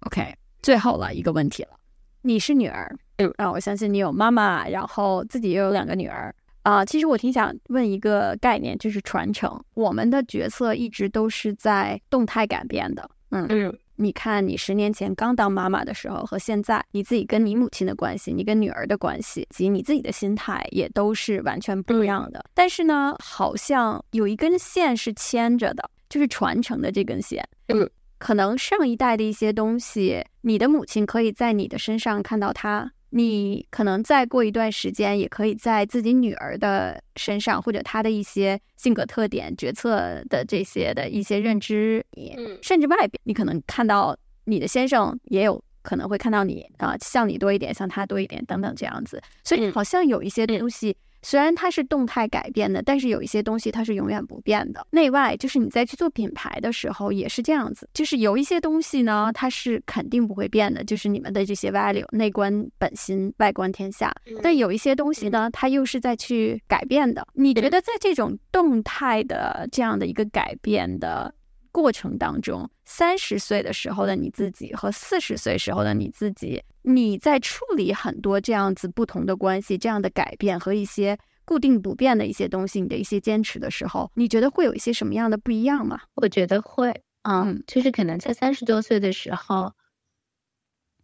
OK，最后了一个问题了，你是女儿，嗯，啊，我相信你有妈妈，然后自己又有两个女儿。啊，其实我挺想问一个概念，就是传承。我们的角色一直都是在动态改变的。嗯嗯，你看，你十年前刚当妈妈的时候和现在，你自己跟你母亲的关系，你跟女儿的关系及你自己的心态也都是完全不一样的。但是呢，好像有一根线是牵着的，就是传承的这根线。嗯，可能上一代的一些东西，你的母亲可以在你的身上看到她。你可能再过一段时间，也可以在自己女儿的身上，或者她的一些性格特点、决策的这些的一些认知，嗯，甚至外表，你可能看到你的先生也有可能会看到你啊，像你多一点，像他多一点，等等这样子。所以好像有一些东西虽然它是动态改变的，但是有一些东西它是永远不变的。内外就是你在去做品牌的时候也是这样子，就是有一些东西呢，它是肯定不会变的，就是你们的这些 value，内观本心，外观天下。但有一些东西呢，它又是在去改变的。你觉得在这种动态的这样的一个改变的？过程当中，三十岁的时候的你自己和四十岁时候的你自己，你在处理很多这样子不同的关系、这样的改变和一些固定不变的一些东西，你的一些坚持的时候，你觉得会有一些什么样的不一样吗？我觉得会，嗯，就是可能在三十多岁的时候，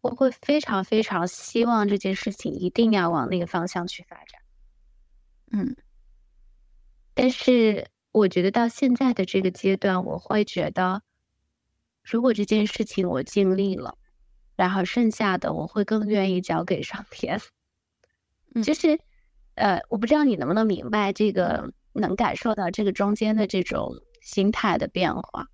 我会非常非常希望这件事情一定要往那个方向去发展，嗯，但是。我觉得到现在的这个阶段，我会觉得，如果这件事情我尽力了，然后剩下的我会更愿意交给上天。就是，呃，我不知道你能不能明白这个，能感受到这个中间的这种心态的变化。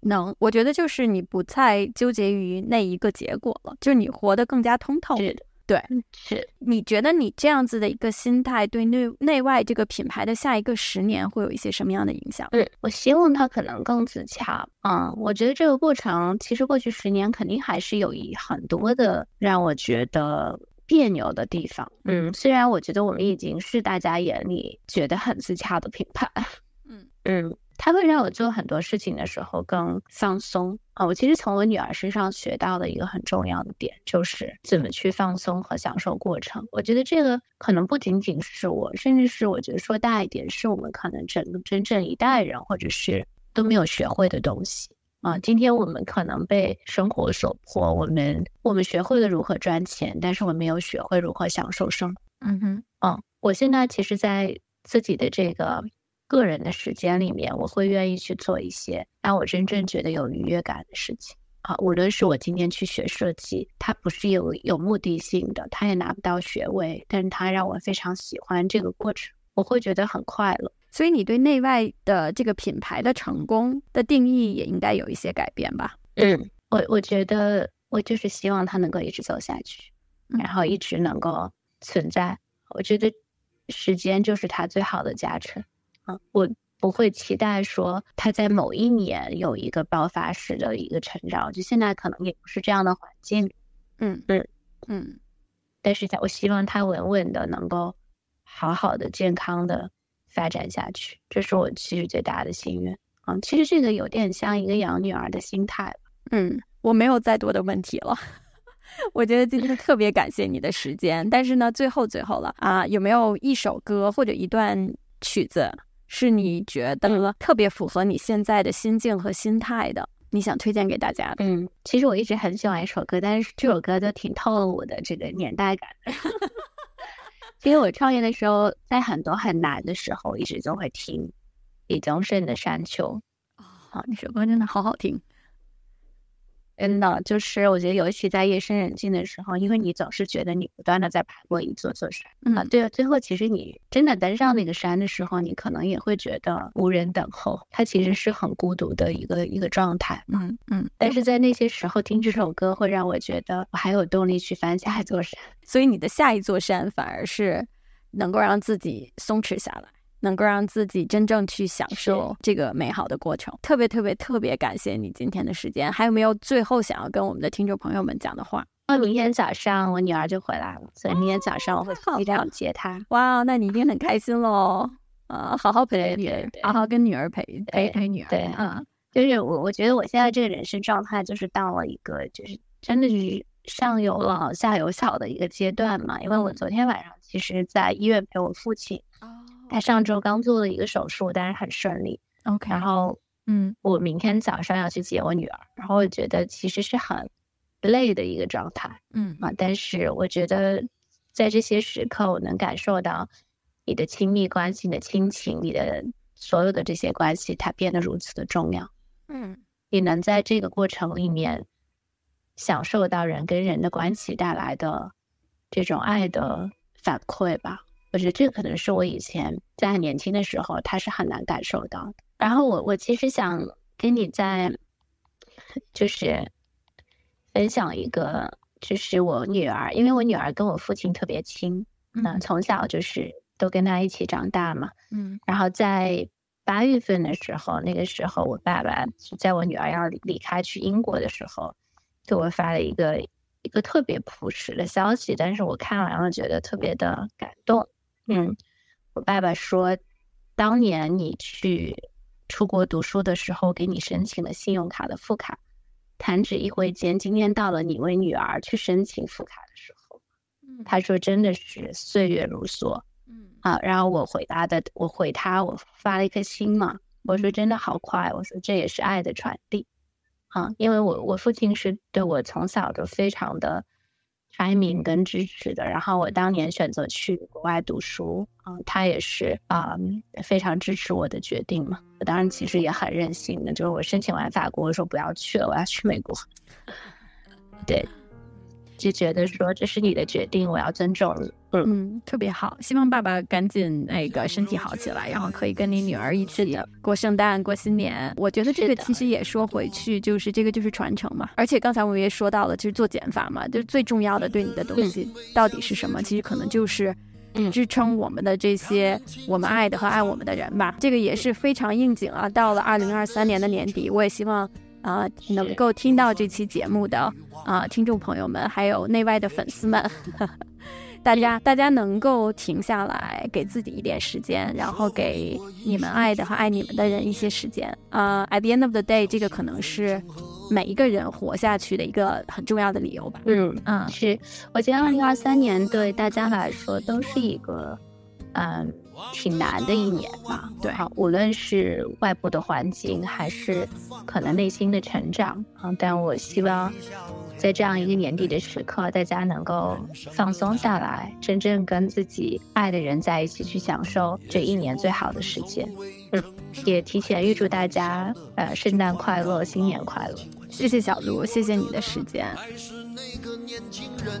能，我觉得就是你不再纠结于那一个结果了，就是你活得更加通透。是的。对，是你觉得你这样子的一个心态，对内内外这个品牌的下一个十年会有一些什么样的影响？嗯，我希望它可能更自洽。嗯，我觉得这个过程其实过去十年肯定还是有一很多的让我觉得别扭的地方。嗯，虽然我觉得我们已经是大家眼里觉得很自洽的品牌。嗯嗯。他会让我做很多事情的时候更放松啊！我其实从我女儿身上学到的一个很重要的点，就是怎么去放松和享受过程。我觉得这个可能不仅仅是我，甚至是我觉得说大一点，是我们可能整个真正一代人，或者是都没有学会的东西啊！今天我们可能被生活所迫，我们我们学会了如何赚钱，但是我们没有学会如何享受生。嗯哼，嗯，我现在其实，在自己的这个。个人的时间里面，我会愿意去做一些让我真正觉得有愉悦感的事情啊。无论是我今天去学设计，它不是有有目的性的，它也拿不到学位，但是它让我非常喜欢这个过程，我会觉得很快乐。所以，你对内外的这个品牌的成功的定义也应该有一些改变吧？嗯，我我觉得我就是希望它能够一直走下去，然后一直能够存在。我觉得时间就是它最好的加成。啊，我不会期待说他在某一年有一个爆发式的一个成长，就现在可能也不是这样的环境，嗯嗯嗯，但是我希望他稳稳的能够好好的、健康的发展下去，这是我其实最大的心愿。啊，其实这个有点像一个养女儿的心态嗯，我没有再多的问题了，我觉得今天特别感谢你的时间，但是呢，最后最后了啊，有没有一首歌或者一段曲子？是你觉得特别符合你现在的心境和心态的，你想推荐给大家的？嗯，其实我一直很喜欢一首歌，但是这首歌就挺透露我的这个年代感的。其实我创业的时候，在很多很难的时候，一直就会听李宗盛的《山丘》。哦，那首歌真的好好听。真的，就是我觉得，尤其在夜深人静的时候，因为你总是觉得你不断的在爬过一座座山嗯，对，最后其实你真的登上那个山的时候，你可能也会觉得无人等候，它其实是很孤独的一个一个状态。嗯嗯，但是在那些时候听这首歌，会让我觉得我还有动力去翻下一座山，所以你的下一座山反而是能够让自己松弛下来。能够让自己真正去享受这个美好的过程，特别特别特别感谢你今天的时间。还有没有最后想要跟我们的听众朋友们讲的话？那明天早上我女儿就回来了，所以明天早上我会机场接她。哇，那你一定很开心喽！啊，好好陪女儿，好好跟女儿陪陪陪女儿。对，嗯，就是我我觉得我现在这个人生状态，就是到了一个就是真的是上有老下有小的一个阶段嘛。因为我昨天晚上其实在医院陪我父亲。他上周刚做了一个手术，但是很顺利。OK，然后，嗯，我明天早上要去接我女儿，然后我觉得其实是很累的一个状态。嗯啊，但是我觉得在这些时刻，我能感受到你的亲密关系、你的亲情、你的所有的这些关系，它变得如此的重要。嗯，你能在这个过程里面享受到人跟人的关系带来的这种爱的反馈吧。我觉得这可能是我以前在很年轻的时候，他是很难感受到的。然后我我其实想跟你在，就是分享一个，就是我女儿，因为我女儿跟我父亲特别亲，嗯，从小就是都跟他一起长大嘛。嗯然后在八月份的时候，那个时候我爸爸是在我女儿要离离开去英国的时候，给我发了一个一个特别朴实的消息，但是我看完了觉得特别的感动。嗯，我爸爸说，当年你去出国读书的时候，给你申请了信用卡的副卡，弹指一挥间，今天到了你为女儿去申请副卡的时候，他说真的是岁月如梭。嗯。啊，然后我回答的，我回他，我发了一颗心嘛，我说真的好快，我说这也是爱的传递，啊，因为我我父亲是对我从小就非常的开明跟支持的，然后我当年选择去国外读书，嗯，他也是啊、非常支持我的决定嘛，我当然其实也很任性的，就是我申请完法国，我说不要去了，我要去美国，对，就觉得说这是你的决定，我要尊重你。嗯，特别好，希望爸爸赶紧那个身体好起来，然后可以跟你女儿一起过圣诞、过新年。我觉得这个其实也说回去，就是这个就是传承嘛。而且刚才我们也说到了，就是做减法嘛，就是最重要的对你的东西到底是什么？其实可能就是。嗯支撑我们的这些我们爱的和爱我们的人吧，这个也是非常应景啊。到了二零二三年的年底，我也希望啊、能够听到这期节目的啊、听众朋友们，还有内外的粉丝们，大家大家能够停下来，给自己一点时间，然后给你们爱的和爱你们的人一些时间。啊、a t the end of the day，这个可能是每一个人活下去的一个很重要的理由吧。嗯嗯是，我觉得二零二三年对大家来说都是一个，嗯，挺难的一年嘛。对好，无论是外部的环境，还是可能内心的成长啊，但我希望在这样一个年底的时刻，大家能够放松下来，真正跟自己爱的人在一起，去享受这一年最好的时间。嗯，也提前预祝大家呃圣诞快乐，新年快乐。谢谢小鹿，谢谢你的时间。还是那个年轻人，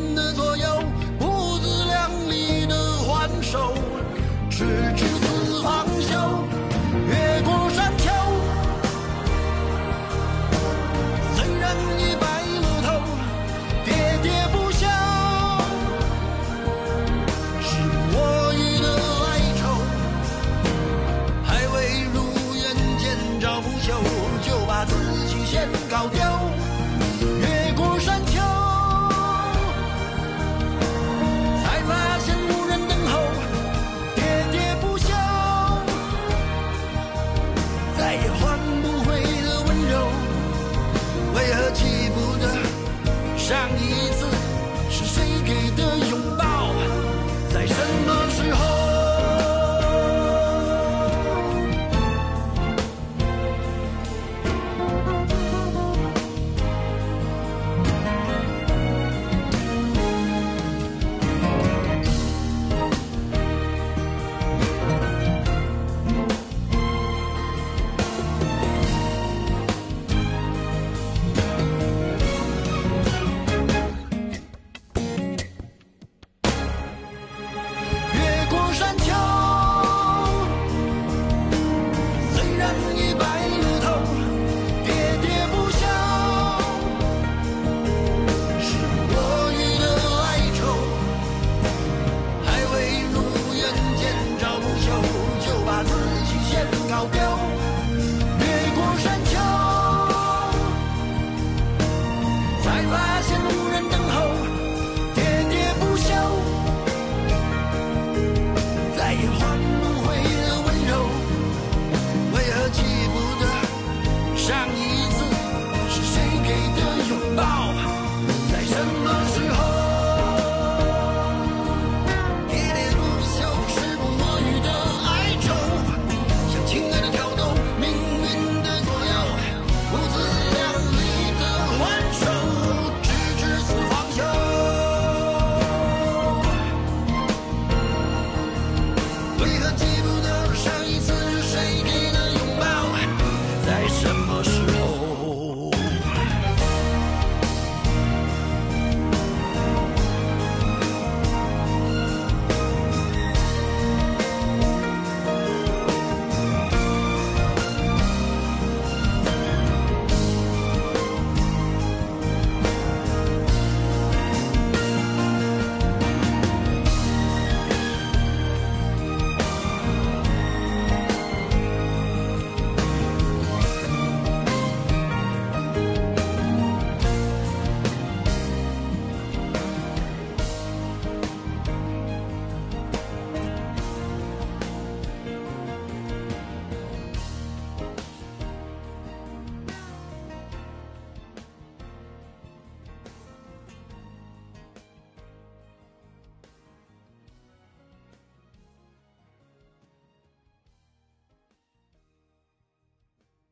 高调。越过山丘，才发现无人等候，喋喋不休。再也换不回的温柔，为何记不得上一